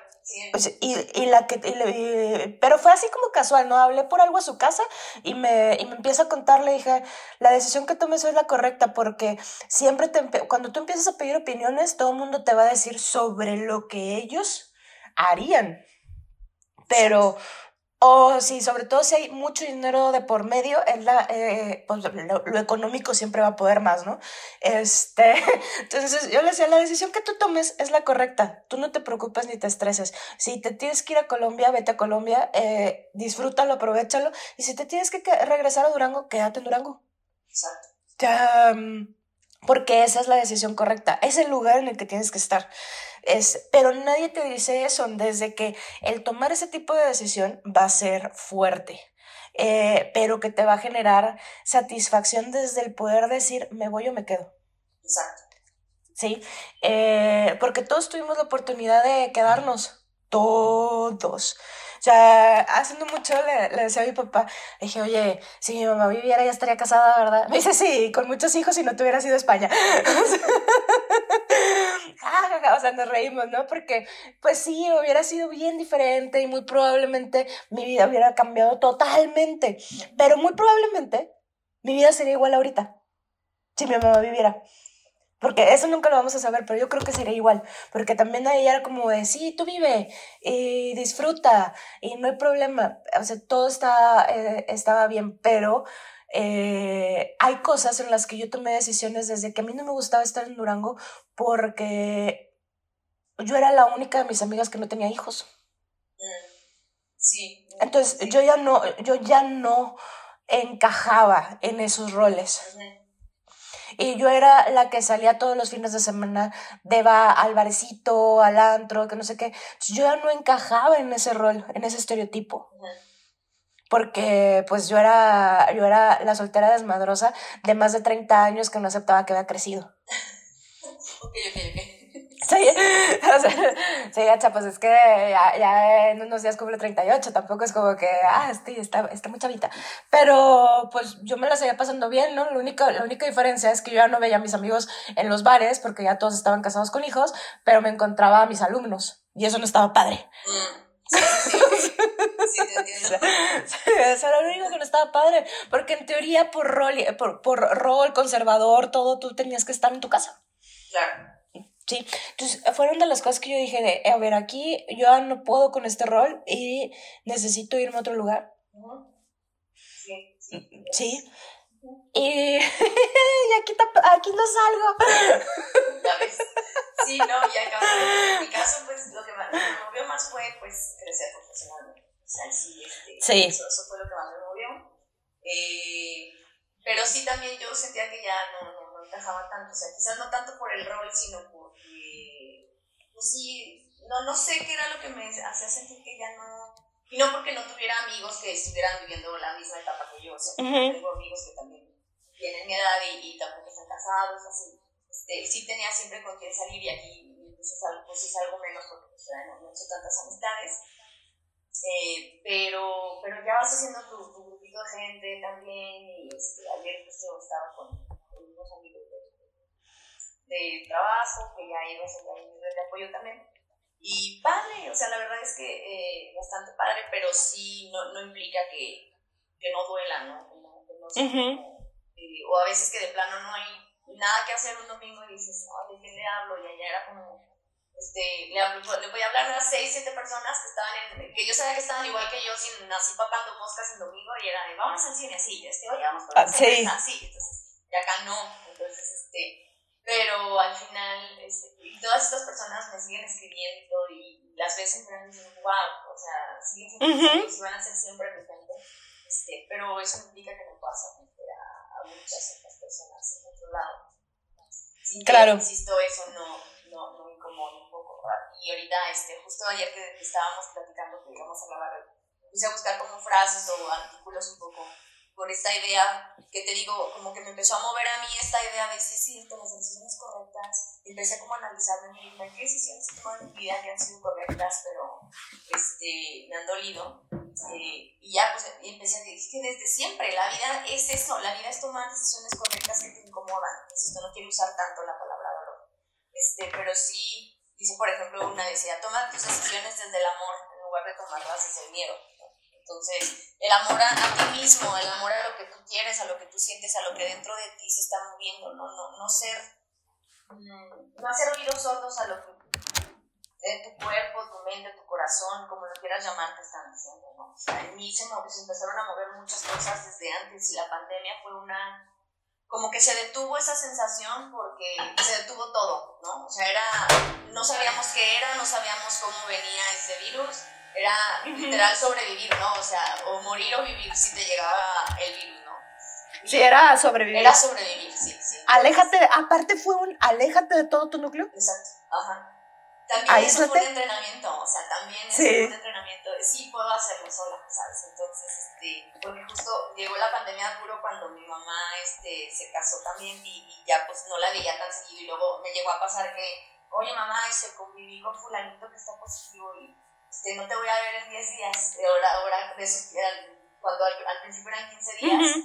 Pues, y, y, la que, pero fue así como casual, ¿no? Hablé por algo a su casa y me, y me empieza a contar, le dije, la decisión que tomes es la correcta porque siempre te, cuando tú empiezas a pedir opiniones, todo el mundo te va a decir sobre lo que ellos harían. Pero o sí, sobre todo si hay mucho dinero de por medio, es la, eh, pues lo, económico siempre va a poder más, ¿no? Este, entonces yo le decía, la decisión que tú tomes es la correcta. Tú no te preocupes ni te estreses. Si te tienes que ir a Colombia, vete a Colombia, eh, disfrútalo, aprovechalo. Y si te tienes que regresar a Durango, quédate en Durango. Exacto. Mm, porque esa es la decisión correcta, es el lugar en el que tienes que estar. Es, pero nadie te dice eso, desde que el tomar ese tipo de decisión va a ser fuerte, eh, pero que te va a generar satisfacción desde el poder decir, me voy o me quedo. Exacto. Sí, eh, porque todos tuvimos la oportunidad de quedarnos, todos. O sea, haciendo mucho le, decía a mi papá, le dije, oye, si mi mamá viviera ya estaría casada, ¿verdad? Me dice, sí, con muchos hijos y no tuviera sido España. o sea, nos reímos, ¿no? Porque, pues sí, hubiera sido bien diferente y muy probablemente mi vida hubiera cambiado totalmente. Pero muy probablemente mi vida sería igual ahorita, si mi mamá viviera. Porque eso nunca lo vamos a saber, pero yo creo que sería igual. Porque también ahí era como de, sí, tú vive y disfruta y no hay problema. O sea, todo está, eh, estaba bien, pero eh, hay cosas en las que yo tomé decisiones desde que a mí no me gustaba estar en Durango porque yo era la única de mis amigas que no tenía hijos. Sí. Entonces, yo ya no, yo ya no encajaba en esos roles. Y yo era la que salía todos los fines de semana de va al barecito, al antro, que no sé qué. Yo ya no encajaba en ese rol, en ese estereotipo. Porque pues yo era, yo era la soltera desmadrosa de más de 30 años que no aceptaba que había crecido. ok, ok, ok. Sí, o sea, sí, gacha, pues es que ya, ya, en unos días cumple 38, tampoco es como que, ah, este, está, está muy chavita. Pero pues yo me la seguía pasando bien, ¿no? Lo único, la única diferencia es que yo ya no veía a mis amigos en los bares porque ya todos estaban casados con hijos, pero me encontraba a mis alumnos y eso no estaba padre. Mm. Sí, sí, sí, te entiendo. Eso era lo único que no estaba padre, porque en teoría por rol, por, por rol conservador, todo, tú tenías que estar en tu casa. Claro. Sí, entonces fueron de las cosas que yo dije de, a ver, aquí yo no puedo con este rol y necesito irme a otro lugar. Sí. Sí. Y, aquí, aquí no salgo. Ya ves. Sí, no, y acá, en mi caso, pues lo que, más, me movió más fue pues crecer profesionalmente. Sea, sí, este, sí. Eso, eso, fue lo que más me movió. Eh, pero sí también yo sentía que ya no, no, no encajaba tanto. O sea, quizás no tanto por el rol, sino por pues sí, no, no sé qué era lo que me hacía sentir que ya no, y no porque no tuviera amigos que estuvieran viviendo la misma etapa que yo, o sea, tengo amigos que también tienen mi edad y, tampoco están casados, así, este, sí tenía siempre con quien salir y aquí pues es algo, pues es algo menos porque pues, no, no he hecho tantas amistades, eh, pero, pero ya vas haciendo tu, tu, grupito de gente también y este, ayer pues yo estaba con, con unos amigos de de trabajo, que ya iba a ser de apoyo también. Y padre, o sea, la verdad es que eh, bastante padre, pero sí no, no implica que, que, no duela, ¿no? Que eh, o a veces que de plano no hay nada que hacer un domingo y dices, ¿de qué le hablo? Y allá era como, este, le, voy a hablar a unas 6, 7 personas que estaban en, que yo sabía que estaban igual que yo, sin, así papando moscas en domingo, y era de, vamos al cine, sí, este, oye, vamos por ah, sí. sí, entonces, y acá no, entonces, este, pero al final, este, todas estas personas me siguen escribiendo y las veces me dicen, wow, o sea, siguen siendo y van a ser siempre mi gente. Este, pero eso implica que no pasa a, a muchas otras personas en otro lado. Sin claro. insisto, eso no, no, no incomoda. Y ahorita, este, justo ayer que, estábamos platicando que íbamos a grabar, puse a buscar como frases o artículos un poco por esta idea que te digo, como que me empezó a mover a mí esta idea de sí, sí, las decisiones correctas. Empecé como a analizarme mi vida, qué decisiones he tomado en mi vida que han sido correctas, pero este, me han dolido. Eh, y ya pues empecé a decir que desde siempre la vida es eso, la vida es tomar decisiones correctas que te incomodan. Insisto, no quiero usar tanto la palabra dolor. Este, pero sí, dice por ejemplo una decía, toma tus decisiones desde el amor en lugar de tomarlas desde el miedo. Entonces, el amor a, ti mismo, el amor a lo que tú quieres, a lo que tú sientes, a lo que dentro de ti se está moviendo, no, no, no ser, mm, no hacer oídos sordos a lo que tu cuerpo, tu mente, tu corazón, como lo quieras llamar, te están diciendo, ¿no? O sea, en mí se, se empezaron a mover muchas cosas desde antes y la pandemia fue una como que se detuvo esa sensación porque se detuvo todo, ¿no? O sea, era, no sabíamos qué era, no sabíamos cómo venía ese virus, era literal sobrevivir, ¿no? O sea, o morir o vivir si te llegaba el virus, ¿no? sí, era sobrevivir. Era sobrevivir, sí, sí. Aléjate, aparte fue un aléjate de todo tu núcleo. Exacto, ajá. También eso fue un entrenamiento, o sea, también es un entrenamiento. Sí, puedo hacerlo sola, ¿sabes? Entonces, este, porque justo llegó la pandemia duro cuando mi mamá este, se casó también y, ya pues no la veía tan seguido y luego me llegó a pasar que, oye mamá, este, conviví con fulanito que está positivo y este, no te voy a ver en 10 días, ahora, ahora de eso, cuando al, principio eran 15 días.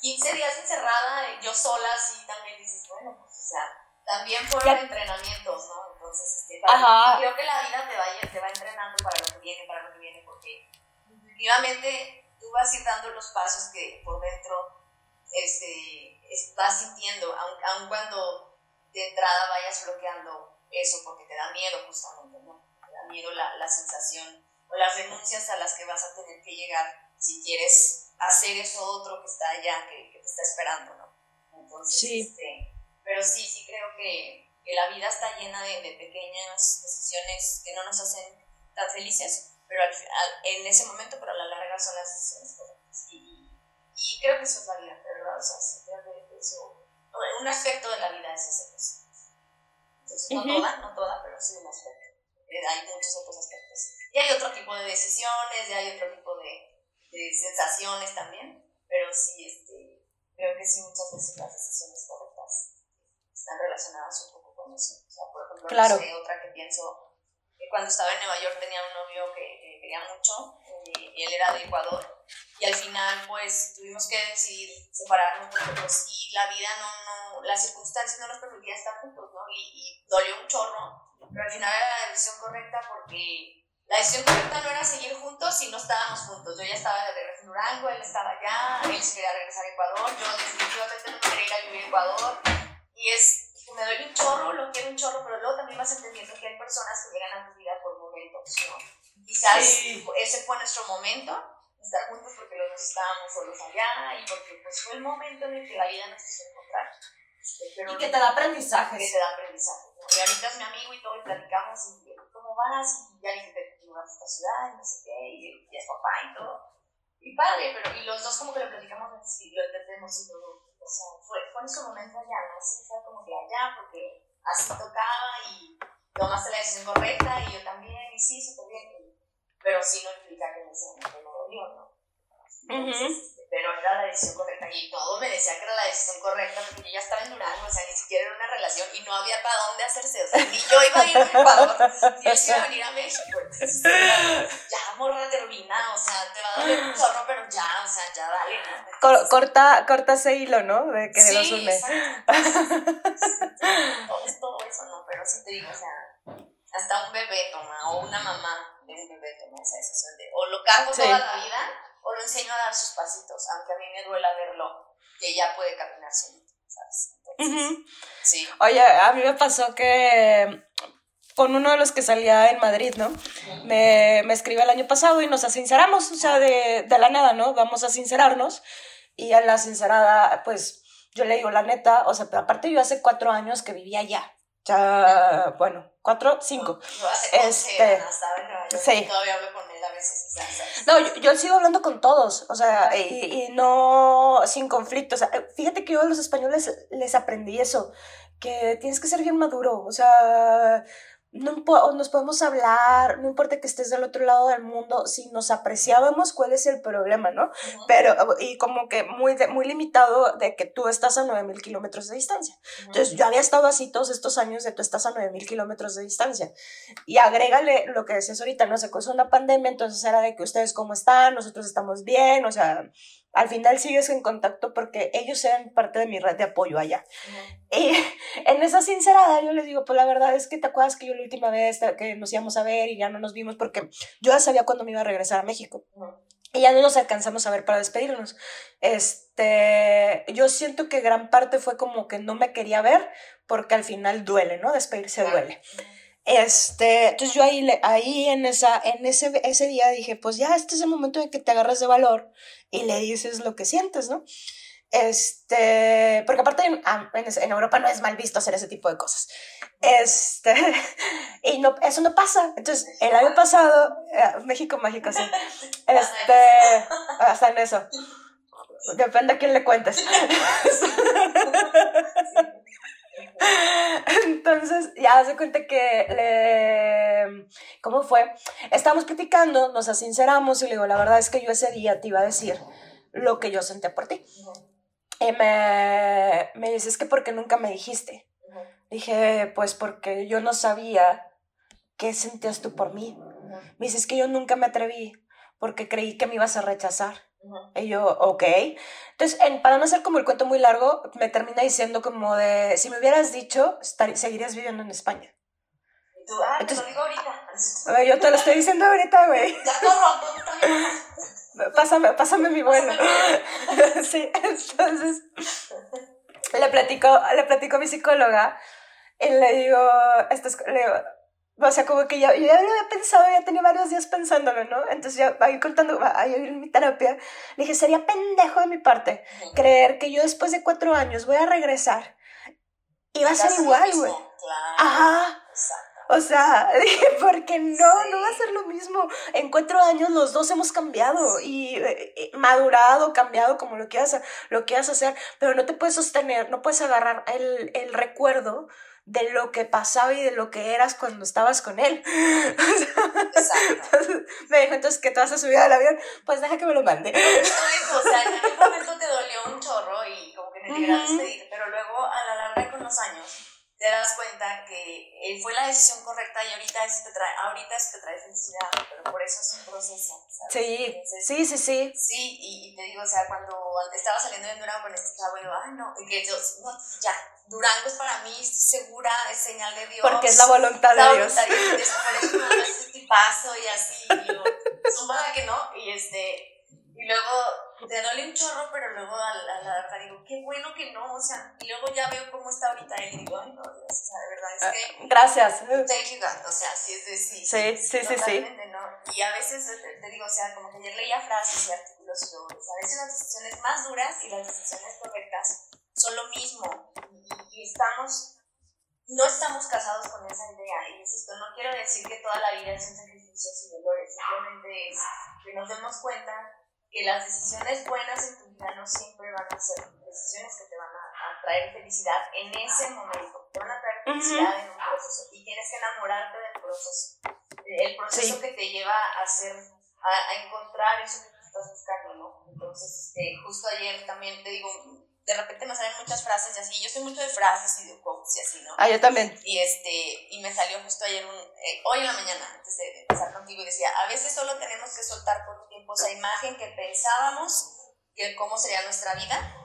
15 días encerrada, yo sola, sí, también dices, bueno, pues, o sea, también fueron entrenamientos, ¿no? Entonces, este, creo que la vida te va, te va entrenando para lo que viene, para lo que viene, porque intuitivamente tú vas a ir dando los pasos que por dentro este, vas sintiendo, aun, aun cuando de entrada vayas bloqueando eso, porque te da miedo justamente, ¿no? Te da miedo la, la sensación o las renuncias a las que vas a tener que llegar si quieres hacer eso otro que está allá, que, que te está esperando, ¿no? Entonces, sí. Este, pero sí, sí creo que, que la vida está llena de, de, pequeñas decisiones que no nos hacen tan felices, pero al, en ese momento, pero a la larga son las decisiones correctas. Y, y creo que eso es la vida, verdad, o sea, sí creo que eso, un aspecto de la vida es ese. Pues. Entonces, no toda, no toda, pero sí un aspecto. Eh, hay muchos otros aspectos. Y hay otro tipo de decisiones, y hay otro tipo de, de sensaciones también, pero sí, este, creo que sí muchas veces las decisiones correctas están relacionadas un poco eso. O sea, por ejemplo, claro. no sé, otra que pienso, que cuando estaba en Nueva York tenía un novio que, quería mucho, y, él era de Ecuador, y al final pues tuvimos que decidir separarnos porque pues sí, la vida no, no, las circunstancias no nos permitían estar juntos, ¿no? Y, y dolió un chorro, pero al final era la decisión correcta porque la decisión correcta no era seguir juntos si no estábamos juntos. Yo ya estaba de regreso en Durango, él estaba allá, él se quería regresar a Ecuador, yo definitivamente no quería ir a vivir a Ecuador. Y es, me duele un chorro, lo quiero un chorro, pero luego también vas entendiendo que hay personas que llegan a tu vida por momentos, ¿no? Quizás ese fue nuestro momento, estar juntos porque los dos estábamos solos allá y porque pues, fue el momento en el que la vida nos hizo encontrar. Este, y que te da aprendizaje. Que te da aprendizaje. Y ahorita es mi amigo y todo, y platicamos y cómo vas, y ya dije que a esta ciudad y no sé qué, y, y es papá y todo. Y padre, pero y los dos como que lo platicamos así, lo entendemos y todo. O sea, fue, fue en su momento allá, ¿no? Así fue como que allá, porque así tocaba y tomaste la decisión correcta y yo también, y sí, súper bien. Pero sí no implica que en ese momento no dolió, ¿no? Entonces, pero era la decisión correcta y todo me decía que era la decisión correcta porque yo ya estaba en Durango, o sea, ni siquiera era una relación y no había para dónde hacerse, o sea, ni yo iba a ir a Ecuador, ni él se iba a venir a México, entonces, ya morra termina, o sea, te va a dar un chorro, pero ya, o sea, ya dale, ¿no? corta, corta ese hilo, ¿no? De que sí, los une. todo, todo eso, ¿no? Pero sí te digo, o sea, hasta un bebé toma, o una mamá de un bebé toma esa decisión de, o lo cargo toda la vida, o lo enseño a dar sus pasitos, aunque a mí me duela verlo, que ya puede caminar solito, ¿sabes? sí. Oye, a mí me pasó que con uno de los que salía en Madrid, ¿no? Me, me escribe el año pasado y nos sinceramos, o sea, de, de la nada, ¿no? Vamos a sincerarnos. Y en la sincerada, pues yo le digo la neta, o sea, pero aparte yo hace cuatro años que vivía allá. Ya, bueno, cuatro, cinco. Yo hace este, sí. Todavía hablo con No, yo, sigo hablando con todos, o sea, y, no sin conflicto. O sea, fíjate que yo a los españoles les aprendí eso, que tienes que ser bien maduro, o sea, no nos podemos hablar, no importa que estés del otro lado del mundo, si nos apreciábamos, ¿cuál es el problema, no? Pero, y como que muy, muy limitado de que tú estás a 9000 kilómetros de distancia. Entonces, yo había estado así todos estos años de tú estás a 9000 kilómetros de distancia. Y agrégale lo que decías ahorita, no sé, cosa una pandemia, entonces era de que ustedes cómo están, nosotros estamos bien, o sea, al final sigues en contacto porque ellos eran parte de mi red de apoyo allá. Y en esa sincerada yo les digo, pues la verdad es que te acuerdas que yo la última vez que nos íbamos a ver y ya no nos vimos porque yo ya sabía cuándo me iba a regresar a México. Y ya no nos alcanzamos a ver para despedirnos. Este, yo siento que gran parte fue como que no me quería ver porque al final duele, ¿no? Despedirse duele. Este, entonces yo ahí, ahí en, esa, en ese, ese día dije, pues ya este es el momento en que te agarras de valor y le dices lo que sientes, ¿no? Este, porque aparte en, ah, en, Europa no es mal visto hacer ese tipo de cosas. Este, y no, eso no pasa. Entonces, el año pasado, eh, México mágico, sí. Este, hasta en eso. Depende a quién le cuentes. Entonces, ya se cuenta que le... ¿Cómo fue? Estábamos platicando, nos asinceramos y le digo, la verdad es que yo ese día te iba a decir lo que yo sentía por ti. Y me, me dices que porque nunca me dijiste. Dije, pues porque yo no sabía qué sentías tú por mí. Me dices que yo nunca me atreví porque creí que me ibas a rechazar. Y yo, ok. Entonces, para no hacer como el cuento muy largo, me termina diciendo como de, si me hubieras dicho, seguirías viviendo en España. Y tú, ah, te lo digo ahorita. yo te lo estoy diciendo ahorita, güey. Pásame, pásame mi bueno. sí, entonces le platico, le platico a mi psicóloga y le digo, esto es, le digo, o sea, como que ya, yo ya lo había pensado, ya tenía varios días pensándolo, ¿no? Entonces ya ahí contando, ahí en mi terapia, le dije, sería pendejo de mi parte creer que yo después de cuatro años voy a regresar y va a ser igual, güey. Ajá. O sea, dije, porque no, no va a ser lo mismo. En cuatro años los dos hemos cambiado y eh, eh, madurado, cambiado, como lo quieras, lo quieras hacer, pero no te puedes sostener, no puedes agarrar el, el recuerdo de lo que pasaba y de lo que eras cuando estabas con él. Exacto. me dijo, entonces, ¿qué te vas a subir al avión? Pues deja que me lo mande. o sea, en aquel momento te dolió un chorro y como que te querías despedir, pero luego a la larga con los años te das cuenta que eh, fue la decisión correcta y ahorita eso te trae, ahorita eso te trae felicidad, pero por eso es un proceso. Sí, sí, sí, sí. Sí, y, te digo, o sea, cuando estaba saliendo de Durango con este chavo, yo, ay, no, que yo, no, ya, Durango es para mí, estoy segura, es señal de Dios. Porque es la voluntad de Dios. La voluntad de Dios, por eso no es este paso y así, y yo, suma que no, y este, y luego te duele un chorro, pero luego a la, digo, qué bueno que no, o sea, y luego ya veo cómo está ahorita él y digo, no, que... Ah, gracias. Thank you God, o sea, sí es de sí. Sí, sí, sí. ¿no? Y a veces te, digo, o sea, como que ayer leía frases y artículos y o sea, a veces las decisiones más duras y las decisiones correctas son lo mismo y, y estamos no estamos casados con esa idea. Y insisto, no quiero decir que toda la vida es un sacrificio y dolores, simplemente es que nos demos cuenta que las decisiones buenas en tu vida no siempre van a ser decisiones que te van a, traer felicidad en ese momento, te van a traer felicidad en un proceso y tienes que enamorarte del proceso, el proceso que te lleva a hacer, a, encontrar eso que tú estás buscando, ¿no? Entonces, este, justo ayer también te digo, de repente me salen muchas frases y así. Yo soy mucho de frases y de quotes y así, ¿no? Ah, yo también. Y, este, y me salió justo ayer un, eh, hoy en la mañana, antes de, empezar contigo, y decía, a veces solo tenemos que soltar por un tiempo esa imagen que pensábamos que cómo sería nuestra vida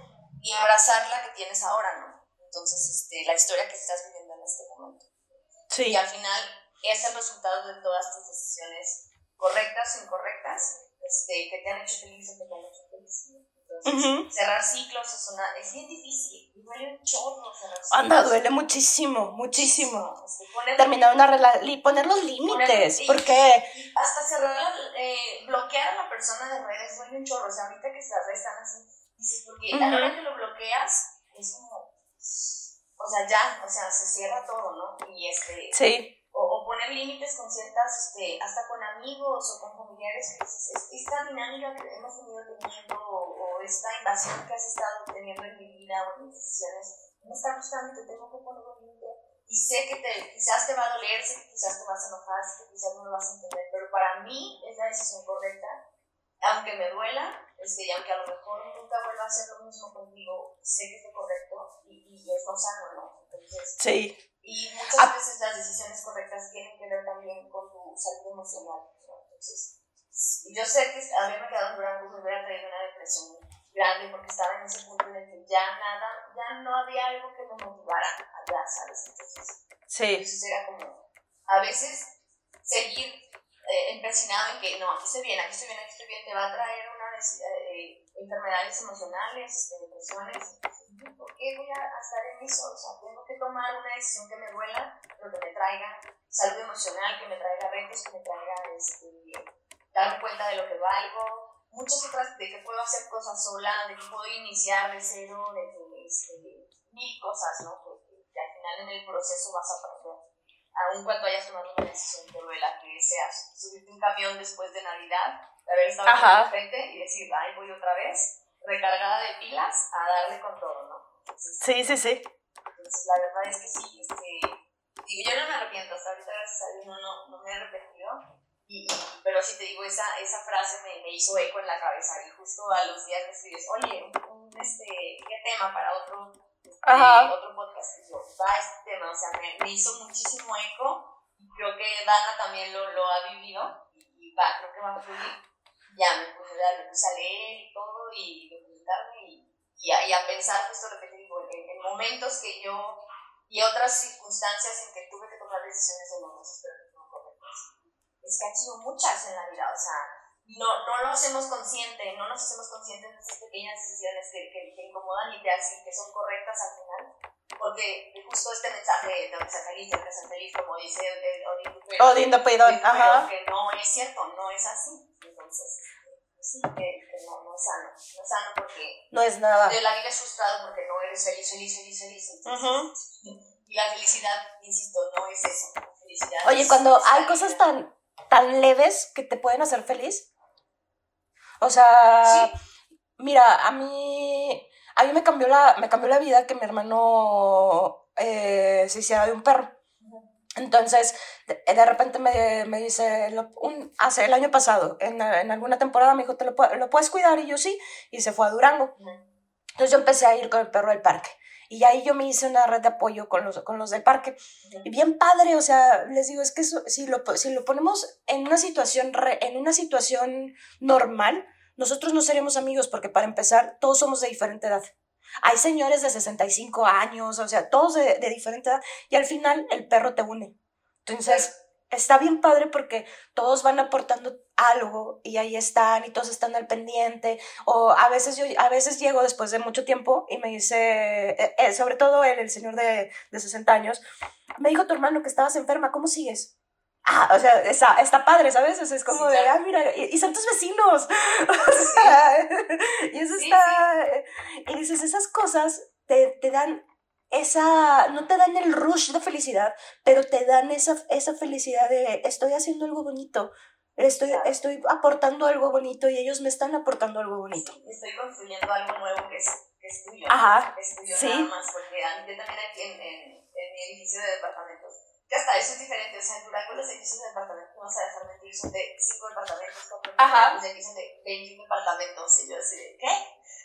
y abrazar la que tienes ahora, ¿no? Entonces, este, la historia que estás viviendo en este momento. Sí. Y al final es el resultado de todas tus decisiones correctas o incorrectas este, que te han hecho feliz o que te han hecho feliz. Cerrar ciclos es, una, es bien difícil. Duele un chorro cerrar ciclos. Anda, duele muchísimo, muchísimo. Terminar una relación poner los límites. porque. hasta cerrar, eh, bloquear a la persona de redes duele un chorro. O sea, ahorita que las redes están así, dices, porque a la hora que lo bloqueas, es como. O sea, ya, o sea, se cierra todo, ¿no? Y este. Sí o, poner límites con ciertas, este, hasta con amigos o con familiares, esta dinámica que hemos venido teniendo o, esta invasión que has estado teniendo en mi vida o en mis decisiones, me está gustando y te tengo que poner un límite. Y sé que te, quizás te va a doler, sé que quizás te vas a enojar, sé que quizás no lo vas a entender, pero para mí es la decisión correcta. Aunque me duela, este, y aunque a lo mejor nunca vuelva a hacer lo mismo contigo, sé que es lo correcto es lo sano, ¿no? Entonces, sí y muchas ah. veces las decisiones correctas tienen que ver también con tu salud emocional. Entonces, yo sé que había me quedado durante me hubiera traído una depresión grande porque estaba en ese punto en el que ya nada, ya no había algo que me motivara allá, ¿sabes? Entonces, sí. entonces era como, a veces seguir eh, empecinado en que no, aquí estoy bien, aquí estoy bien, aquí estoy bien, te va a traer una eh, enfermedades emocionales, depresiones. ¿Por qué voy a estar en eso? O sea, tengo que tomar una decisión que me duela, pero que me traiga salud emocional, que me traiga retos, que me traiga este, darme cuenta de lo que valgo. Muchas otras, de que puedo hacer cosas sola, de que puedo iniciar de cero, de que este, mil cosas, ¿no? Porque al final en el proceso vas a aprender. Aún cuando hayas tomado una decisión que duela, que seas subirte un camión después de Navidad, de haber estado en frente y decir, ay, voy otra vez, recargada de pilas a darle con todo. Sí, sí, sí. Entonces, la verdad es que sí, este, digo, yo no me arrepiento, hasta ahorita gracias a Dios no, no, no me he arrepentido, y, pero sí te digo, esa, esa frase me, me, hizo eco en la cabeza y justo a los días me escribes, oye, un, este, ¿qué tema para otro, este, otro podcast? Y yo, va este tema, o sea, me, me hizo muchísimo eco y creo que Dana también lo, lo ha vivido y, y va, creo que va a fluir. Ya me puse, me puse a leer y todo y documentarme y, y, a, y a pensar justo lo momentos que yo y otras circunstancias en que tuve que tomar decisiones dolorosas, pero no correctas. Es que han sido muchas en la vida, o sea, no, no lo hacemos consciente, no nos hacemos conscientes de esas pequeñas decisiones que, que, que incomodan y te hacen que son correctas al final. Porque justo este mensaje de que sea feliz, de que sea feliz, como dice Odín Dupedón, ajá. que no es cierto, no es así. Entonces, sí, que, que no, no, es sano, no es sano porque... No es nada. De la vida es frustrado porque no eres feliz, feliz, feliz, feliz. Entonces, Y la felicidad, insisto, no es eso. felicidad Oye, cuando hay cosas tan, tan leves que te pueden hacer feliz, o sea, ¿Sí? mira, a mí, a mí me cambió la, me cambió la vida que mi hermano eh, se hiciera de un perro. Entonces, de, de repente me, me dice, lo, un, hace el año pasado, en, en, alguna temporada me dijo, ¿te lo, lo, puedes cuidar? Y yo sí, y se fue a Durango. Entonces yo empecé a ir con el perro al parque. Y ahí yo me hice una red de apoyo con los, con los del parque. Y bien padre, o sea, les digo, es que eso, si, lo, si lo ponemos en una, situación re, en una situación normal, nosotros no seríamos amigos porque para empezar, todos somos de diferente edad. Hay señores de 65 años, o sea, todos de, de diferente edad, y al final el perro te une. Entonces, está bien padre porque todos van aportando algo y ahí están y todos están al pendiente. O a veces yo, a veces llego después de mucho tiempo y me dice, eh, eh, sobre todo el señor de, de 60 años, me dijo tu hermano que estabas enferma, ¿cómo sigues? Ah, o sea, está, está padre, ¿sabes? O sea, es como sí, de, ah, mira, y, y, son tus vecinos. O sea, y eso sí, está. Y dices, esas cosas te, te dan esa, no te dan el rush de felicidad, pero te dan esa, esa felicidad de estoy haciendo algo bonito, estoy, estoy aportando algo bonito y ellos me están aportando algo bonito. Sí, estoy construyendo algo nuevo que es, que es tuyo. Ajá. Es tuyo sí. nada más, porque yo también aquí en, en, en mi edificio de departamentos que hasta eso es diferente, o sea, en Durango los edificios de departamentos, no vas a dejar mentir, son de 5 departamentos, Ajá. los edificios de 21 departamentos, y yo así, ¿qué?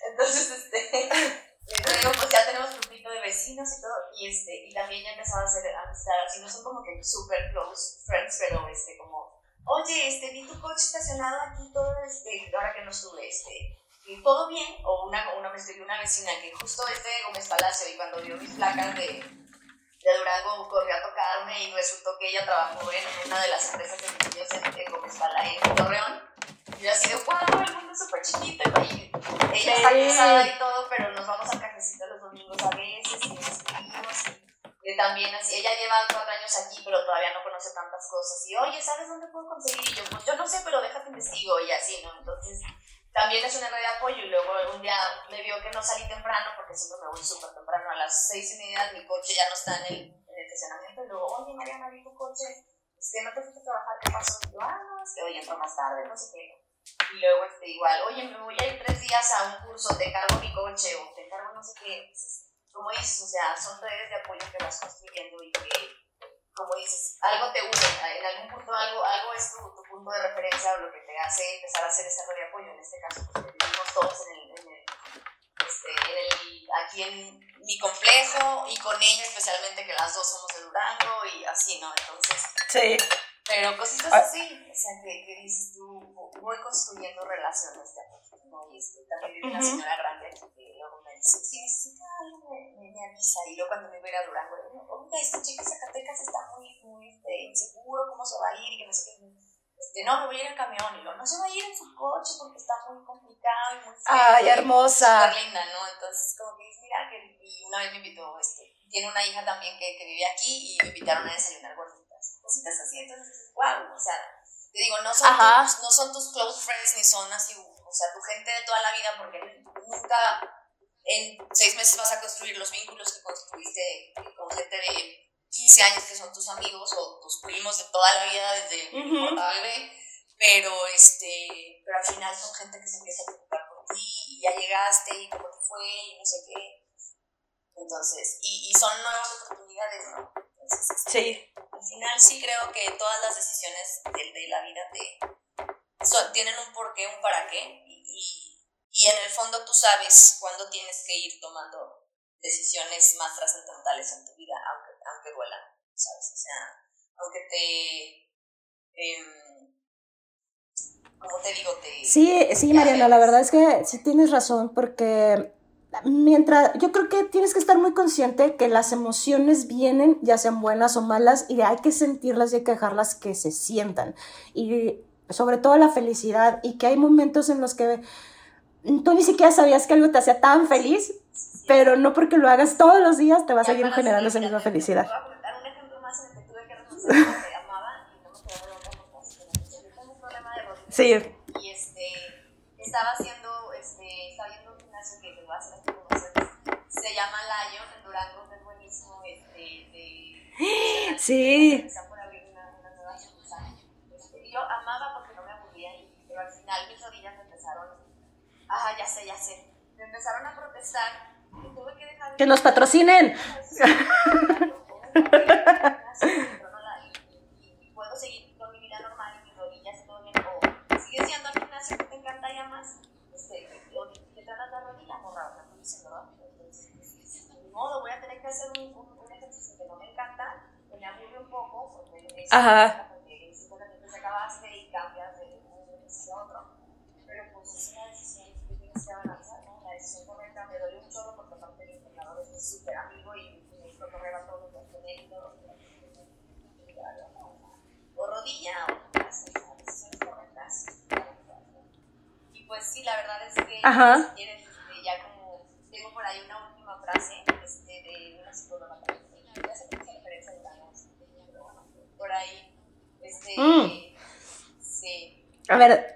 Entonces, este, Luego, pues ya tenemos grupito de vecinos y todo, y, este, y también ya empezaba a hacer amistad, así no son como que super close friends, pero este, como, oye, este, vi tu coche estacionado aquí todo, este, ahora que no estuve, este, y todo bien, o una, una, una vecina que justo este Gómez Palacio, y cuando vio mis placas de, de Durango, corrió a tocarme, y resultó que ella trabajó en una de las empresas de niños en, Gómez Palacio, en Torreón, y yo así de, wow, el mundo es súper chiquito, y ella está casada y todo, pero nos vamos al cafecito los domingos a veces, y nos escribimos, y también así, ella lleva cuatro años aquí, pero todavía no conoce tantas cosas, y oye, ¿sabes dónde puedo conseguir? Y yo, pues yo no sé, pero déjate investigo, y así, ¿no? Entonces, también es una red de apoyo, y luego un día me vio que no salí temprano, porque siempre me voy súper temprano, a las seis y media mi coche ya no está en el, en el estacionamiento, y luego, oye, Mariana, vi tu coche, es que no te fuiste a trabajar, ¿qué pasó? Y yo, ah, no, es que hoy entro más tarde, no sé qué. Y luego, este, igual, oye, me voy a ir tres días a un curso, te cargo mi coche o te cargo no sé qué. Como dices, o sea, son redes de apoyo que vas construyendo y que, como dices, algo te une, en algún punto algo, algo es tu, tu punto de referencia o lo que te hace empezar a hacer esa red de apoyo. En este caso, pues vivimos todos en el, en el, este, en el, aquí en mi complejo y con ella especialmente que las dos somos de Durango y así, ¿no? Entonces... Sí. Pero cositas así, o sea, que, que dices tú, voy construyendo relaciones de apoyo, ¿no? Y este, también vive una señora grande aquí que luego me dice, si necesita algo, me, me, avisa. Y yo cuando me voy a ir a Durango, este chico de Zacatecas está muy, muy este, inseguro, ¿cómo se va a ir? Y que no sé qué. Este, no, me voy a ir en camión. Y lo, no se va a ir en su coche porque está muy complicado y muy feo. Ay, hermosa. Súper linda, ¿no? Entonces, como que dices, mira, que, y una vez me invitó, este, tiene una hija también que, que vive aquí y me invitaron a desayunar gorditas. Cositas así, entonces, wow, o sea, te digo, no son, tus, no son tus close friends ni son así, o sea, tu gente de toda la vida, porque nunca en seis meses vas a construir los vínculos que construiste con gente de 15 años que son tus amigos o tus primos de toda la vida desde uh -huh. bebé, pero, este, pero al final son gente que se empieza a preocupar por ti y ya llegaste y cómo te fue y no sé qué. Entonces, y, y son nuevas oportunidades, ¿no? Entonces, este, sí. Al final sí creo que todas las decisiones de, de la vida te, son, tienen un porqué, un para qué, y, y, y en el fondo tú sabes cuándo tienes que ir tomando decisiones más trascendentales en tu vida, aunque, aunque duelan, ¿sabes? O sea, aunque te... Eh, como te digo, te... Sí, sí, Mariana, la verdad es que sí tienes razón, porque mientras, yo creo que tienes que estar muy consciente que las emociones vienen, ya sean buenas o malas, y hay que sentirlas y hay que dejarlas que se sientan. Y sobre todo la felicidad, y que hay momentos en los que tú ni siquiera sabías que algo te hacía tan feliz, pero no porque lo hagas todos los días te va a seguir generando esa misma felicidad. Voy a comentar un ejemplo más en el que tuve que reconocer que te amaba y no me de otra cosa. Yo tengo un problema de rodillas. Sí. Y este, estaba haciendo, este, estaba yendo a un gimnasio que te voy a hacer aquí conocer. Se llama Lion en Durango, es buenísimo. Este, de, Sí. Está por abrir una, una nueva sucursal. Este, yo amaba porque no me aburría, y- pero al final mis rodillas me ajá, ya sé, ya sé, me empezaron a protestar y tuve que dejar Que nos patrocinen. y puedo seguir con mi vida normal y mis rodillas y todo bien o sigues yendo al gimnasio que te encanta ya más este, o te tratas la rodilla morra o. Entonces, ni modo, voy a tener que hacer un, un, un ejercicio que no me encanta que me aburre un poco porque es Ajá. porque simplemente te acabaste y cambias de un ejercicio a otro pero pues es una decisión que tienes que avanzar, ¿no? La decisión correcta me duele un chorro porque aparte el entrenador es súper amigo y me hizo correr a todos los días con él y todo. O rodilla o correctas. Y pues sí, la verdad es que Ajá. si quieres, este, ya como tengo por ahí una última frase este, de una psicóloga también, ya sé que referencia de la pero bueno, por ahí, este, Mm. sí. A ver.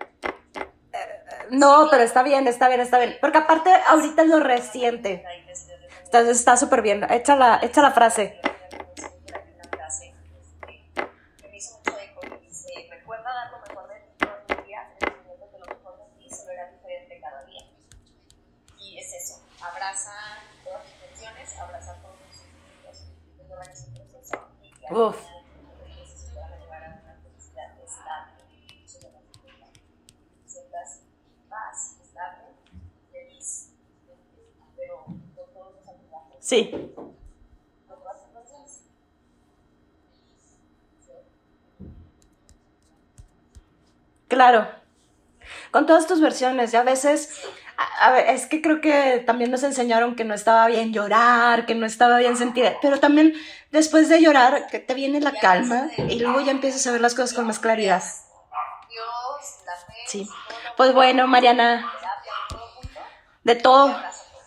eh, No, pero está bien, está bien, está bien. Porque aparte, ahorita es lo reciente. Entonces está súper bien. Echa la, echa la frase. mucho eco y dice, recuerda dar lo mejor de ti todos los días, en el momento que lo mejor de ti se verá diferente cada día. Y es eso, abraza todas tus intenciones, abraza todos tus sentimientos, recuerda que es un proceso y que al Uf. final los procesos te van a llevar a una felicidad estable, absolutamente. Sientas paz, estable, feliz, pero con todos los aprendizajes. Sí. Claro. Con todas tus versiones. Y a veces, es que creo que también nos enseñaron que no estaba bien llorar, que no estaba bien sentir. Pero también después de llorar, te viene la calma y luego ya empiezas a ver las cosas con más claridad. Sí. Pues bueno, Mariana, de todo.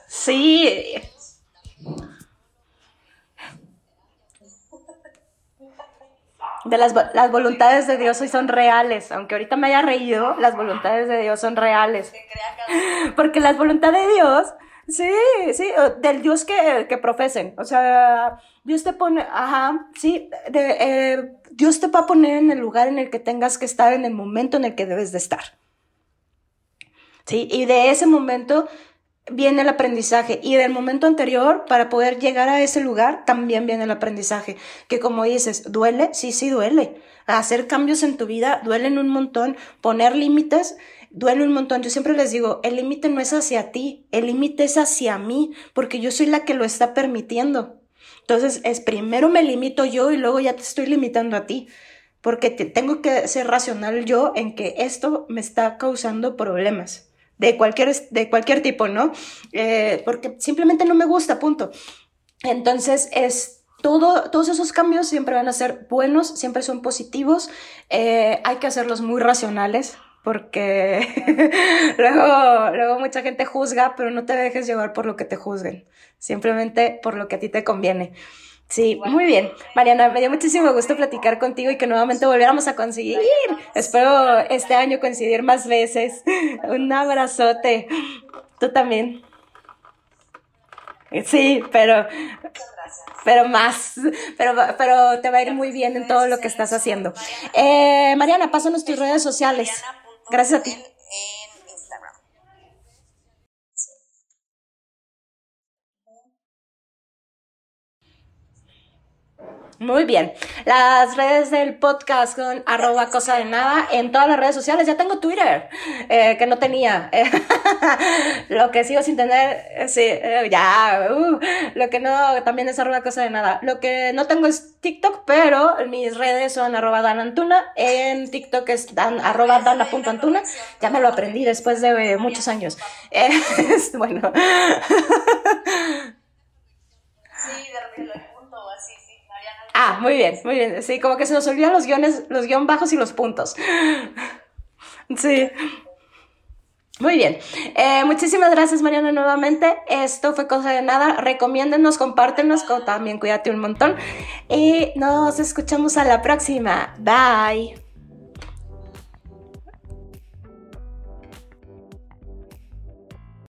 Sí. De las, las voluntades de Dios hoy son reales. Aunque ahorita me haya reído, las voluntades de Dios son reales. Porque las voluntades de Dios, sí, sí, del Dios que, que profesen. O sea, Dios te pone, ajá, sí, de, eh, Dios te va a poner en el lugar en el que tengas que estar, en el momento en el que debes de estar. Sí, y de ese momento viene el aprendizaje y del momento anterior para poder llegar a ese lugar también viene el aprendizaje, que como dices, duele, sí, sí duele. Hacer cambios en tu vida duelen un montón, poner límites duele un montón. Yo siempre les digo, el límite no es hacia ti, el límite es hacia mí, porque yo soy la que lo está permitiendo. Entonces, es primero me limito yo y luego ya te estoy limitando a ti, porque te- tengo que ser racional yo en que esto me está causando problemas de cualquier, de cualquier tipo, ¿no? Eh, porque simplemente no me gusta, punto. Entonces, es todo, todos esos cambios siempre van a ser buenos, siempre son positivos. Eh, hay que hacerlos muy racionales porque luego, luego mucha gente juzga, pero no te dejes llevar por lo que te juzguen, simplemente por lo que a ti te conviene. Sí, muy bien. Mariana, me dio muchísimo gusto platicar contigo y que nuevamente volviéramos a coincidir. Espero este año coincidir más veces. Un abrazote. Tú también. Sí, pero, pero más, pero, pero te va a ir muy bien en todo lo que estás haciendo. Eh, Mariana, pásanos tus redes sociales. Gracias a ti. Muy bien. Las redes del podcast son arroba cosa de nada en todas las redes sociales. Ya tengo Twitter, eh, que no tenía. lo que sigo sin tener, eh, sí, eh, ya, uh, lo que no, también es arroba cosa de nada. Lo que no tengo es TikTok, pero mis redes son arroba danantuna. En TikTok es dan, arroba dana.antuna. Ya me lo aprendí después de muchos años. bueno. Sí, Ah, muy bien, muy bien. Sí, como que se nos olvidan los guiones, los guion bajos y los puntos. Sí. Muy bien. Eh, muchísimas gracias, Mariana, nuevamente. Esto fue cosa de nada. Recomiéndenos, compártenos, también cuídate un montón. Y nos escuchamos a la próxima. Bye.